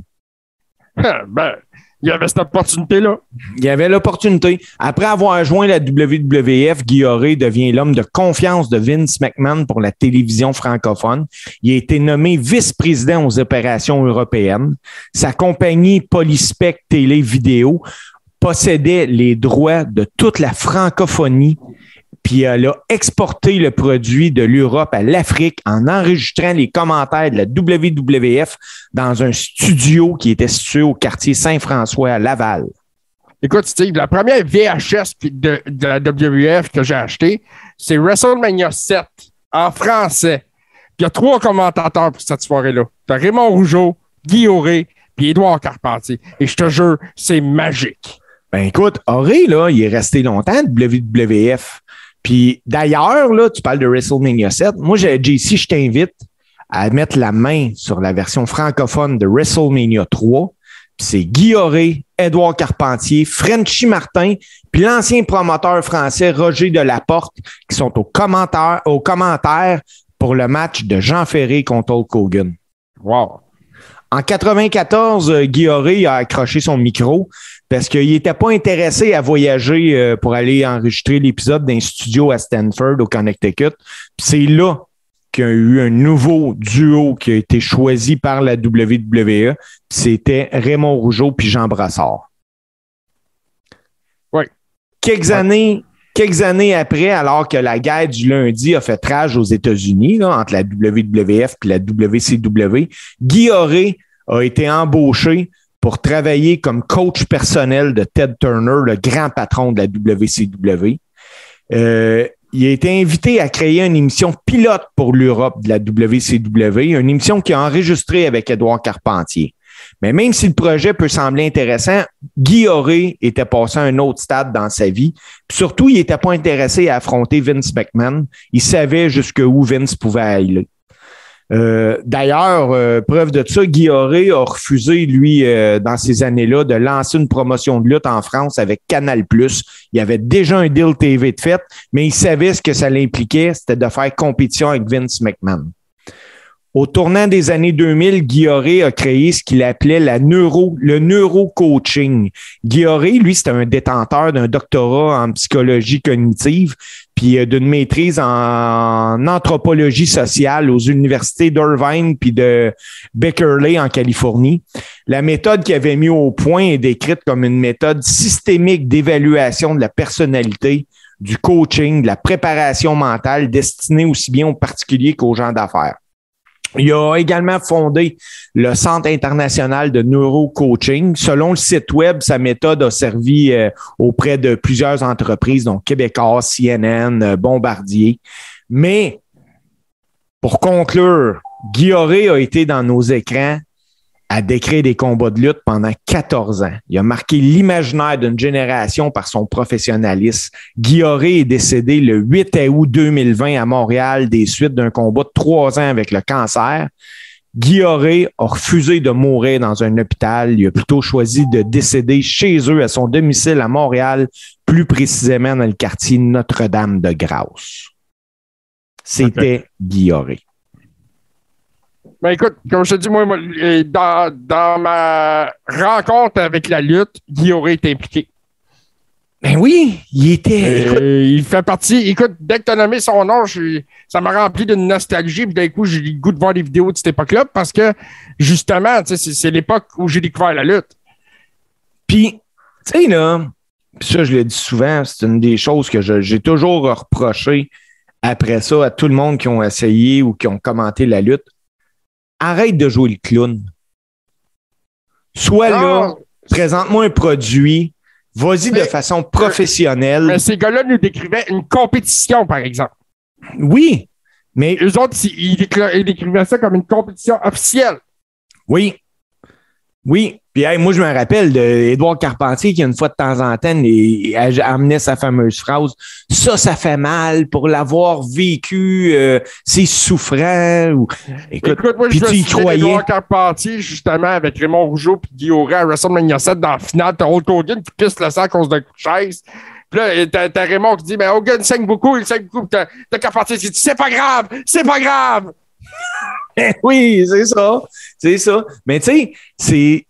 ben, il y avait cette opportunité-là. Il y avait l'opportunité. Après avoir joint la WWF, Guy devient l'homme de confiance de Vince McMahon pour la télévision francophone. Il a été nommé vice-président aux opérations européennes. Sa compagnie Polyspec Télé Vidéo possédait les droits de toute la francophonie puis elle a exporté le produit de l'Europe à l'Afrique en enregistrant les commentaires de la WWF dans un studio qui était situé au quartier Saint-François à Laval. Écoute, Steve, la première VHS de, la WWF que j'ai acheté, c'est WrestleMania 7 en français. il y a trois commentateurs pour cette soirée-là. T'as Raymond Rougeau, Guy Auré, puis Édouard Carpentier. Et je te jure, c'est magique. Ben écoute, Auré, là, il est resté longtemps à WWF. Puis d'ailleurs, là, tu parles de WrestleMania 7. Moi, JC, je t'invite à mettre la main sur la version francophone de WrestleMania 3. C'est Guy Auré, Édouard Carpentier, Frenchy Martin, puis l'ancien promoteur français Roger Delaporte qui sont aux commentaires, pour le match de Jean Ferré contre Hulk Hogan. Wow. En 94, Guy Auré a accroché son micro parce qu'il n'était pas intéressé à voyager euh, pour aller enregistrer l'épisode d'un studio à Stanford, au Connecticut. C'est là qu'il y a eu un nouveau duo qui a été choisi par la WWE. C'était Raymond Rougeau puis Jean Brassard. Oui. Quelques années, quelques années après, alors que la guerre du lundi a fait rage aux États-Unis, entre la WWF et la WCW, Guy Auré a été embauché pour travailler comme coach personnel de Ted Turner, le grand patron de la WCW. Euh, il a été invité à créer une émission pilote pour l'Europe de la WCW, une émission qui a enregistré avec Édouard Carpentier. Mais même si le projet peut sembler intéressant, Guy Auré était passé à un autre stade dans sa vie. surtout, il n'était pas intéressé à affronter Vince McMahon. Il savait jusqu'où Vince pouvait aller. Euh, d'ailleurs, euh, preuve de ça, Guy Auré a refusé, lui, euh, dans ces années-là, de lancer une promotion de lutte en France avec Canal+. Il y avait déjà un deal TV de fait, mais il savait ce que ça l'impliquait, c'était de faire compétition avec Vince McMahon. Au tournant des années 2000, Guilloré a créé ce qu'il appelait la neuro, le neurocoaching. Guilloré, lui, c'était un détenteur d'un doctorat en psychologie cognitive, puis euh, d'une maîtrise en anthropologie sociale aux universités d'Irvine puis de Beckerley en Californie. La méthode qu'il avait mis au point est décrite comme une méthode systémique d'évaluation de la personnalité, du coaching, de la préparation mentale destinée aussi bien aux particuliers qu'aux gens d'affaires. Il a également fondé le Centre international de neurocoaching. Selon le site web, sa méthode a servi euh, auprès de plusieurs entreprises, donc Québécois, CNN, euh, Bombardier. Mais pour conclure, Guy a été dans nos écrans a décrit des combats de lutte pendant 14 ans. Il a marqué l'imaginaire d'une génération par son professionnalisme. Guy est décédé le 8 août 2020 à Montréal des suites d'un combat de trois ans avec le cancer. Guy a refusé de mourir dans un hôpital. Il a plutôt choisi de décéder chez eux à son domicile à Montréal, plus précisément dans le quartier Notre-Dame-de-Grâce. C'était Guy ben écoute, comme je te dis, moi, dans, dans ma rencontre avec la lutte, Guy aurait été impliqué. Ben oui, il était. Euh, il fait partie. Écoute, dès que tu as nommé son nom, ça m'a rempli d'une nostalgie. Puis d'un coup, j'ai le goût de voir des vidéos de cette époque-là parce que, justement, c'est l'époque où j'ai découvert la lutte. Puis, tu sais, là, ça, je l'ai dit souvent, c'est une des choses que j'ai toujours reproché après ça à tout le monde qui ont essayé ou qui ont commenté la lutte arrête de jouer le clown. Sois là, présente-moi un produit, vas-y de façon professionnelle. mais ces gars-là nous décrivaient une compétition, par exemple. Oui, mais Eux autres, ils décrivaient ça comme une compétition officielle. Oui. Oui. Puis hey, moi, je me rappelle d'Édouard Carpentier qui, une fois de temps en temps, il- il amenait sa fameuse phrase Ça, ça fait mal pour l'avoir vécu, euh, c'est souffrant. Ou... Écoute, Écoute, moi, je me tu croyais. d'Edouard Carpentier, justement, avec Raymond Rougeau puis Guy Auret à WrestleMania 7 dans la finale. T'as Hogan qui pisse le sang à cause d'un coup de chaise. Puis là, t'as, Raymond qui dit, mais Hogan saigne beaucoup, il saigne beaucoup. Puis t'as Carpentier qui dit, c'est pas grave, c'est pas grave. oui, c'est ça. C'est ça. Mais tu sais, c'est,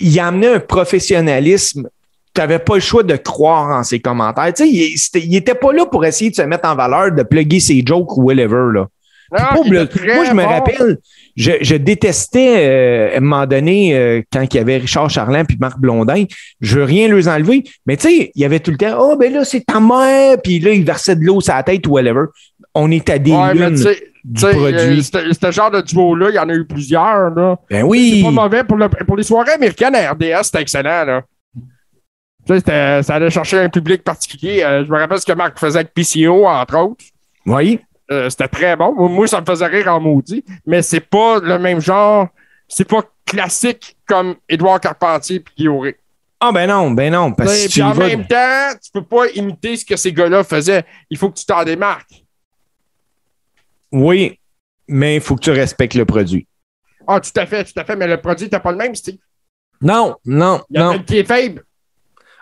il amenait un professionnalisme. Tu n'avais pas le choix de croire en ses commentaires. Tu sais, il, c'était- il était pas là pour essayer de se mettre en valeur, de plugger ses jokes ou whatever. Là. Non, moi, je me bon. rappelle, je, je détestais euh, à un moment donné, euh, quand il y avait Richard Charland puis Marc Blondin, je veux rien leur enlever, mais tu sais, il y avait tout le temps, oh, ben là, c'est ta mère, puis là, il versait de l'eau sur la tête ou whatever. On est à des Ouais, lunes du produit. euh, ce genre de duo-là, il y en a eu plusieurs. Là. ben C'est oui, pas mauvais pour, le- pour les soirées américaines à RDS, c'était excellent. Là. Ça allait chercher un public particulier. Euh, je me rappelle ce que Marc faisait avec PCO, entre autres. oui, Euh, c'était très bon. Moi, ça me faisait rire en maudit, mais c'est pas le même genre. C'est pas classique comme Édouard Carpentier et Auré. ah ben non, ben non, parce que tu en vas- même temps, tu peux pas imiter ce que ces gars-là faisaient. Il faut que tu t'en démarques. Oui, mais il faut que tu respectes le produit. Ah, tout à fait, tout à fait, mais le produit n'était pas le même, Steve. Non, non, Il y le qui est faible.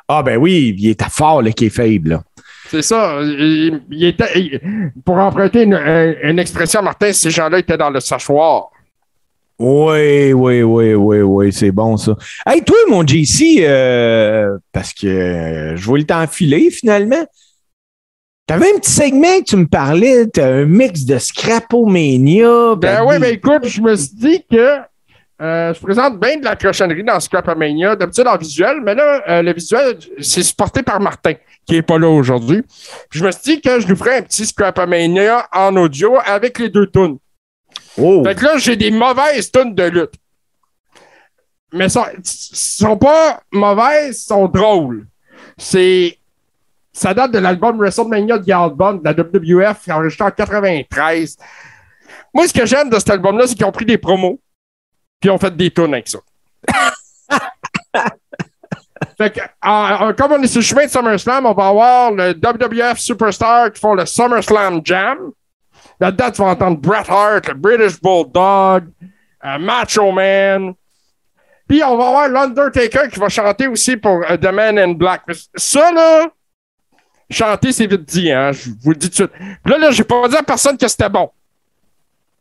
Ah ben oui, il était fort, le qui est faible. C'est ça. Il, il était, il- pour emprunter une, expression, Martin, ces gens-là étaient dans le sachoir. Oui, oui, oui, oui, oui, c'est bon ça. Hey, toi, mon JC, euh, parce que euh, je voulais t'enfiler finalement. T'avais un petit segment que tu me parlais, t'as un mix de Scrapomania. Ben puis oui, mais écoute, je me suis dit que euh, je présente bien de la cochonnerie dans Scrapamania, d'habitude en visuel, mais là, euh, le visuel, c'est supporté par Martin, qui n'est pas là aujourd'hui. Puis Je me suis dit que je nous ferais un petit Scrapamania en audio avec les deux tunes. Oh, Fait que là, j'ai des mauvaises tunes de lutte. Mais sont, sont pas mauvaises, sont drôles. C'est. Ça date de l'album WrestleMania de Album de la WWF enregistré en 93. Moi, ce que j'aime de cet album-là, c'est qu'ils ont pris des promos puis ils ont fait des tunes avec ça. fait que, comme on est sur le chemin de SummerSlam, on va avoir le WWF Superstar qui font le SummerSlam Jam. Là-dedans, tu vas entendre Bret Hart, le British Bulldog, euh, Macho Man. Puis on va avoir l'Undertaker qui va chanter aussi pour euh, The Man in Black. Ça, là, chanter, c'est vite dit, hein, je vous le dis tout de suite. Puis là, là, j'ai pas dit à personne que c'était bon.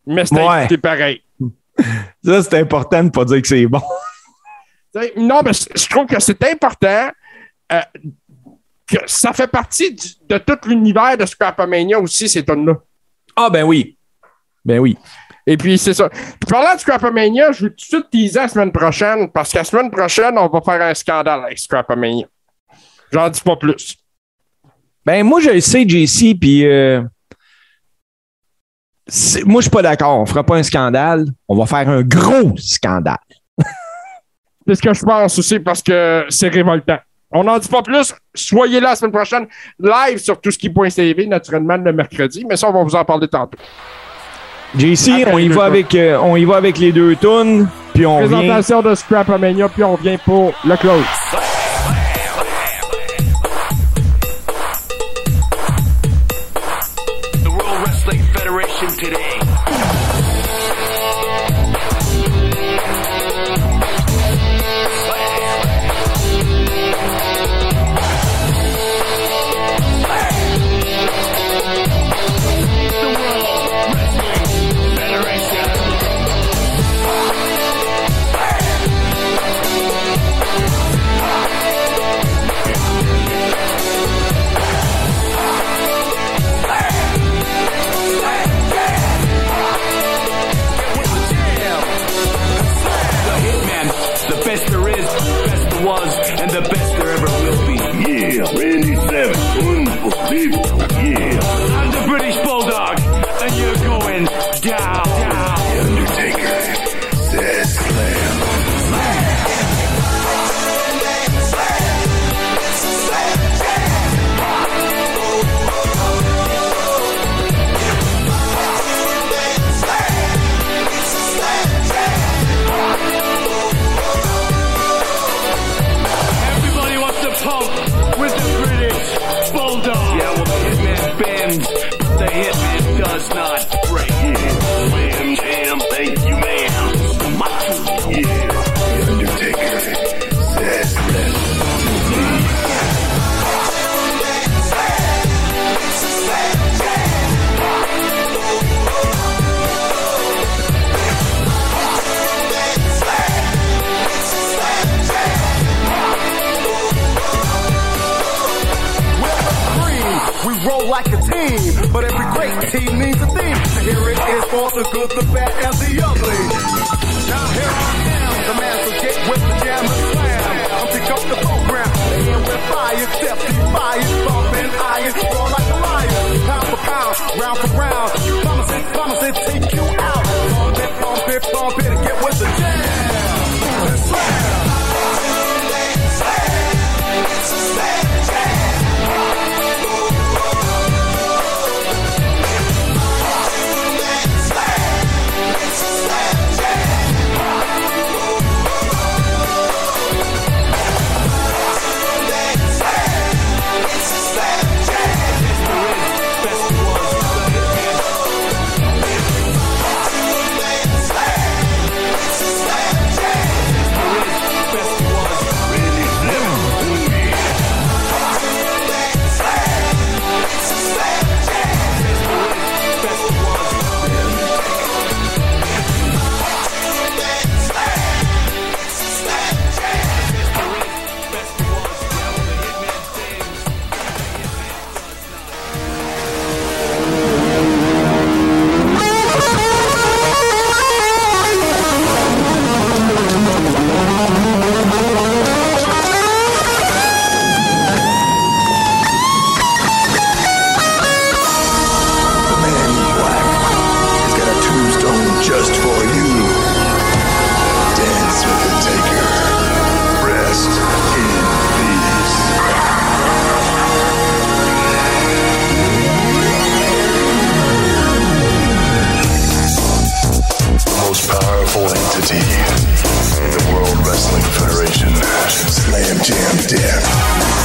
Mais c'était Ouais. pareil. ça, c'est important de pas dire que c'est bon. Non, mais je trouve que c'est important euh, que ça fait partie du- de tout l'univers de Scrapamania aussi, ces tonnes-là. Ah, ben oui. Ben oui. Et puis, c'est ça. Puis, parlant de Scrapamania, je vais tout de suite teaser la semaine prochaine, parce que la semaine prochaine, on va faire un scandale avec Scrapamania. J'en dis pas plus. Ben, moi, je le sais, JC, puis euh, moi, je suis pas d'accord. On fera pas un scandale. On va faire un gros scandale. C'est ce que je pense aussi, parce que c'est révoltant. On n'en dit pas plus. Soyez là la semaine prochaine, live sur tout ce qui TV, naturellement, le mercredi. Mais ça, on va vous en parler tantôt. JC, Après on y va avec, euh, on y va avec les deux tunes, puis on vient. Présentation de Scrapamania, puis on vient pour le close. Today. powerful entity in the World Wrestling Federation. Slam Jam Death.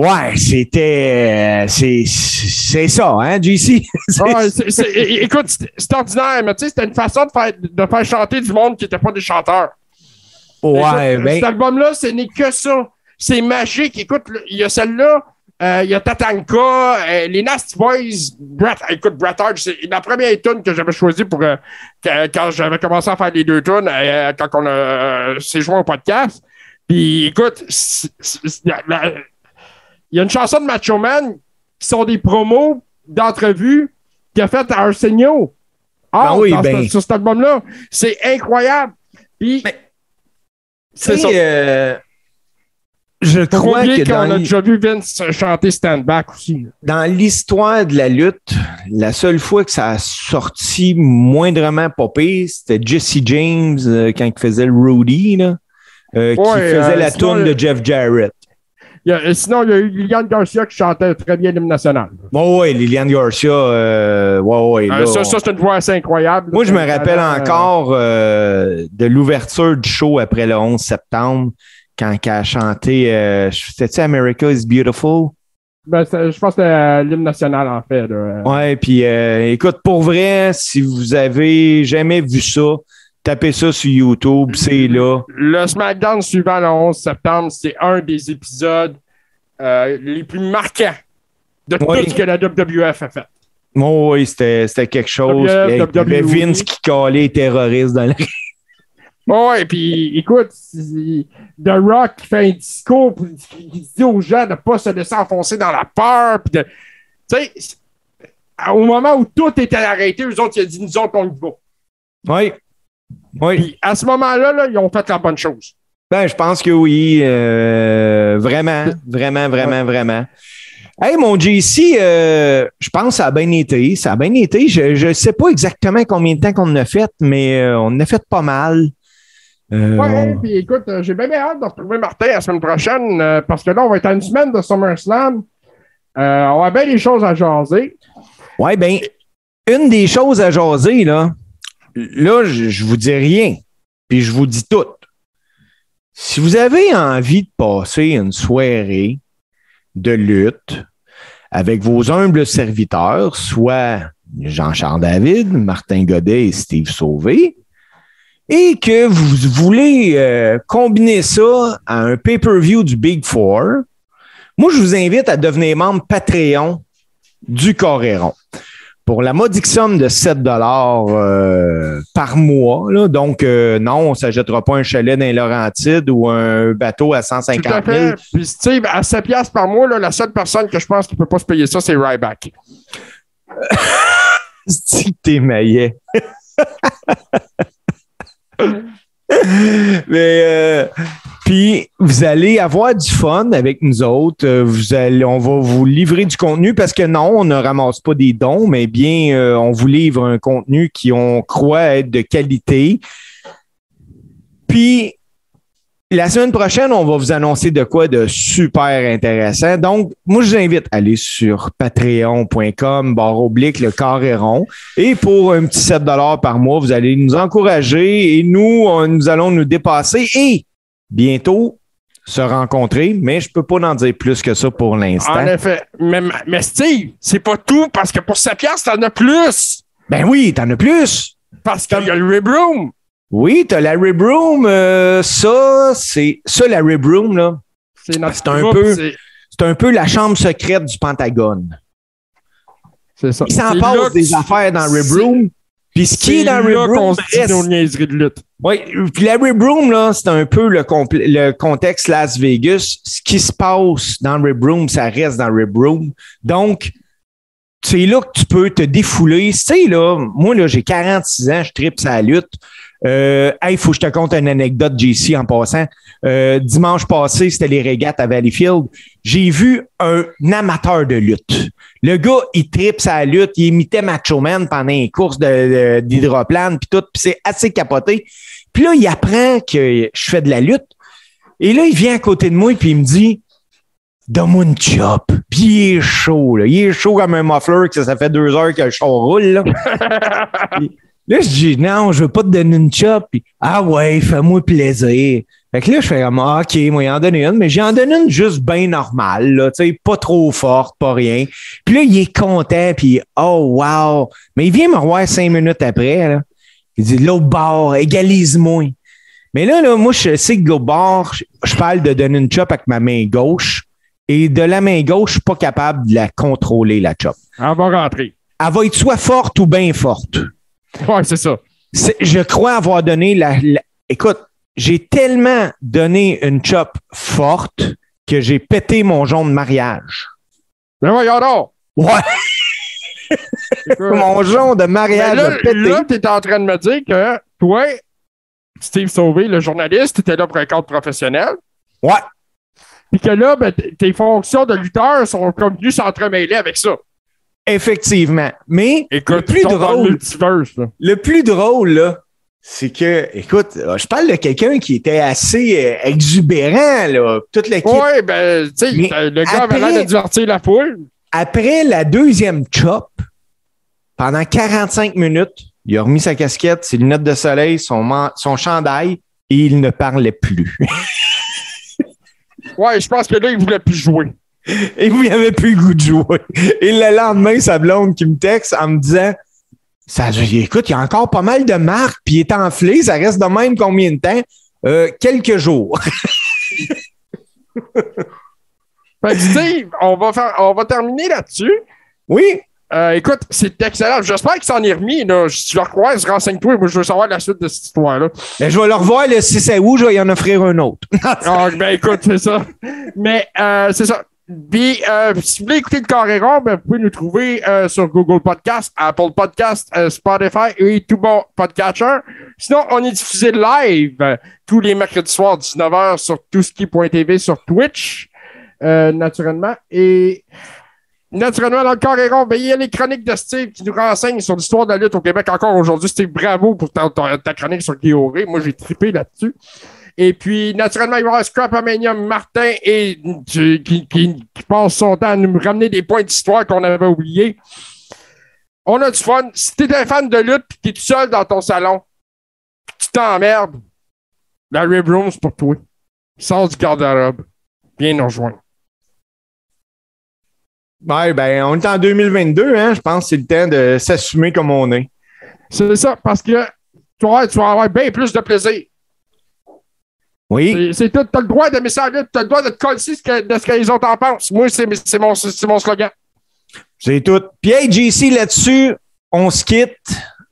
Ouais, c'était. C'est c'est ça, hein, JC? Écoute, c'est ordinaire, mais tu sais, c'était une façon de faire, de faire chanter du monde qui n'était pas des chanteurs. ouais, Écoute, ben. Cet album-là, ce n'est que ça. C'est magique. Écoute, il y a celle-là, euh, il y a Tatanka, euh, les Nasty Boys, Bret, écoute, Bret Hart, c'est la première tune que j'avais choisie pour euh, que- quand j'avais commencé à faire les deux tunes, euh, quand on a euh, s'est joint au podcast. Puis écoute, la- il y a une chanson de Macho Man qui sont des promos d'entrevue qu'il a fait à Arsenio. Ah, Ben oui, dans ce- ben. sur cet album-là. C'est incroyable. Puis, c'est ça. euh, je crois que qu'on dans, a déjà vu Vince chanter Stand Back aussi. dans l'histoire de la lutte, la seule fois que ça a sorti moindrement pire, c'était Jesse James euh, quand il faisait le Rudy, là, euh, qui faisait la tourne de Jeff Jarrett. Il y a- et sinon, il y a eu Liliane Garcia qui chantait très bien l'hymne national. Bon, ouais, Liliane Garcia, euh, ouais, ouais. Euh, ça, on- ça, c'est une voix assez incroyable. Moi, je me rappelle euh, encore euh, de l'ouverture du show après le 11 septembre, quand elle a chanté, euh, c'était-tu America is Beautiful? ben, je pense que c'était euh, l'hymne national, en fait. Ouais, puis euh, écoute, pour vrai, si vous avez jamais vu ça, tapez ça sur YouTube, c'est là. Le SmackDown suivant le 11 septembre, c'est un des épisodes euh, les plus marquants de Oui. tout ce que la WWF a fait. Oh, oui, c'était quelque chose. WF, Il y avait. Vince qui calait les terroristes dans le Ouais, puis écoute, The Rock qui fait un discours, il dit aux gens de ne pas se laisser enfoncer dans la peur. puis de- Tu sais, c'est- au moment où tout était arrêté, eux autres, ils ont dit nous autres, on y va. Oui. Oui. Puis à ce moment-là, là, ils ont fait la bonne chose. Ben, je pense que oui. euh, vraiment, vraiment, vraiment, vraiment. Hey, mon JC, euh, je pense que ça a bien été. Ça a bien été. Je ne sais pas exactement combien de temps qu'on en a fait, mais euh, on en a fait pas mal. Euh, Ouais, on- puis écoute, euh, j'ai bien, bien hâte de retrouver Martin la semaine prochaine euh, parce que là, on va être à une semaine de SummerSlam. Euh, on a bien des choses à jaser. Ouais, ben, une des choses à jaser, là, là, je, je vous dis rien, puis je vous dis tout. Si vous avez envie de passer une soirée de lutte avec vos humbles serviteurs, soit Jean-Charles David, Martin Godet et Steve Sauvé, et que vous voulez euh, combiner ça à un pay-per-view du Big Four, moi, je vous invite à devenir membre Patreon du Coréron. Pour la modique somme de 7 dollars euh, par mois, là, donc euh, non, on ne s'achètera pas un chalet dans Laurentides ou un bateau à Tout à 150 000. fait. Puis Steve, à 7 piastres par mois, là, la seule personne que je pense qui ne peut pas se payer ça, c'est Ryback. Si t'es maillet. Mais euh, puis vous allez avoir du fun avec nous autres. Euh, Vous allez, on va vous livrer du contenu parce que non, on ne ramasse pas des dons, mais bien euh, on vous livre un contenu qui on croit être de qualité. Puis la semaine prochaine, on va vous annoncer de quoi de super intéressant. Donc, moi, je vous invite à aller sur patreon.com, barre oblique, le carré rond. Et pour un petit 7 par mois, vous allez nous encourager et nous, nous allons nous dépasser et bientôt se rencontrer, mais je peux pas en dire plus que ça pour En l'instant. effet. Mais, mais Steve, c'est pas tout parce que pour 7 piastres, t'en as plus. Ben oui, t'en as plus. Parce qu'il y a le Rib Room. Oui, t'as la Rib Room. euh, ça, c'est ça, la Rib Room, là. C'est notre C'est un peu- c'est- un peu la chambre secrète du Pentagone. C'est ça. Il s'en passe des affaires dans Rib c'est- Room. Puis ce qui est dans Rib là qu'on Room se dit reste- de lutte. Oui, puis la Rib Room, là, c'est un peu le, le contexte Las Vegas. Ce qui se passe dans Rib Room, ça reste dans Rib Room. Donc, c'est là que tu peux te défouler. Tu sais, là, moi, là, j'ai 46 ans, je tripe sa lutte. Euh, hey, faut que je te conte une anecdote, JC, en passant. Euh, dimanche passé, c'était les régates à Valleyfield. J'ai vu un amateur de lutte. Le gars, il tripe sa lutte, il imitait Macho Man pendant une course de- de- d'hydroplane, puis tout, puis c'est assez capoté. Puis là, il apprend que je fais de la lutte. Et là, il vient à côté de moi, puis il me dit Donne-moi une chop. Puis il est chaud, là. Il est chaud comme un muffler, que ça fait deux heures que le roule, là. Là, je dis Non, je veux pas te donner une chop. Puis, ah ouais, fais-moi plaisir. Fait que là, je fais comme, ah, OK, moi, il en donne une, mais j'en donne une juste bien normale, là, tu sais, pas trop forte, pas rien. Puis là, il est content, puis oh, wow. Mais il vient me revoir cinq minutes après, là. Il dit, l'autre bord, égalise-moi. Mais là, là, moi, je sais que l'autre bord, je, parle de donner une chop avec ma main gauche. Et de la main gauche, je suis pas capable de la contrôler, la chop. On va rentrer. Elle va être soit forte ou bien forte. Ouais, c'est ça. Je crois avoir donné la, la- Écoute, j'ai tellement donné une chop forte que j'ai pété mon jaune de mariage. Mais voyons donc. Ouais, mon jaune de mariage là, a pété. là tu es en train de me dire que toi, Steve Sauvé, le journaliste, tu étais là pour un cadre professionnel. Ouais, Puis que là, ben, tes fonctions de lutteur sont comme venues s'entremêler avec ça. Effectivement. Mais le plus drôle, le plus drôle, là, c'est que, écoute, je parle de quelqu'un qui était assez euh, exubérant, là. Toute l'équipe. Ouais, ben, tu sais, euh, le gars avait après- l'air de divertir la foule. Après la deuxième chop, pendant 45 minutes, il a remis sa casquette, ses lunettes de soleil, son, son chandail, et il ne parlait plus. Ouais, je pense que là, il voulait plus jouer. Et vous, il avait plus le goût de jouer. Et le lendemain, sa blonde qui me texte en me disant ça, écoute, il y a encore pas mal de marques, puis il est enflé, ça reste de même combien de temps? Euh, quelques jours. Fait que Steve, on va, faire, on va terminer là-dessus. Oui, Euh, écoute, c'est excellent. J'espère qu'il s'en est remis. Là. Si tu le recroises, renseigne-toi. Moi, je veux savoir la suite de cette histoire-là. ben, je vais le revoir le 6 août, je vais y en offrir un autre. Ah, ben écoute, c'est ça. Mais euh, c'est ça. Puis, euh, si vous voulez écouter le carré ben, vous pouvez nous trouver euh, sur Google Podcast, Apple Podcast, euh, Spotify et tout bon podcatcher. Sinon, on est diffusé live euh, tous les mercredis soirs, 19h, sur touski.tv, sur Twitch, euh, naturellement. Et naturellement, dans le carré rond, ben, il y a les chroniques de Steve qui nous renseignent sur l'histoire de la lutte au Québec encore aujourd'hui. Steve, bravo pour ta, chronique sur Auré. Moi, j'ai trippé là-dessus. Et puis, naturellement, il va y avoir Scrapamania Martin et, qui, qui, qui passe son temps à nous ramener des points d'histoire qu'on avait oubliés. On a du fun. Si t'es un fan de lutte et t'es tout seul dans ton salon, tu t'emmerdes, la Rib Room, c'est pour toi. Sors du garde-robe. Viens nous rejoindre. Ouais, ben, on est en 2022, hein. Je pense que c'est le temps de s'assumer comme on est. C'est ça, parce que tu vas, tu vas avoir bien plus de plaisir. Oui. C'est- tout. T'as le droit d'aimer ça, la lutte. T'as le droit de te coller de ce que les autres en pensent. Moi, c'est mon, slogan. C'est tout. Puis, hey, JC, là-dessus, on se quitte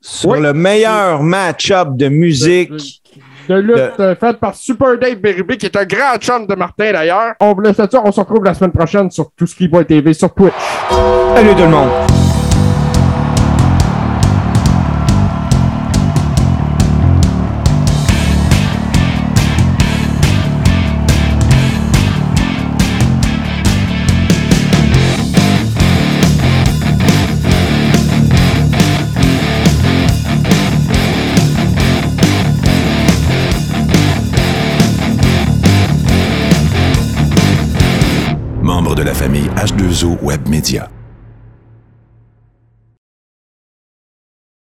sur Oui. le meilleur match-up de musique. de lutte euh, faite par Super Dave Berube, qui est un grand chum de Martin d'ailleurs. On vous laisse là-dessus. On se retrouve la semaine prochaine sur tout ce qui va TV sur Twitch. Salut tout le monde. H2O Web Media.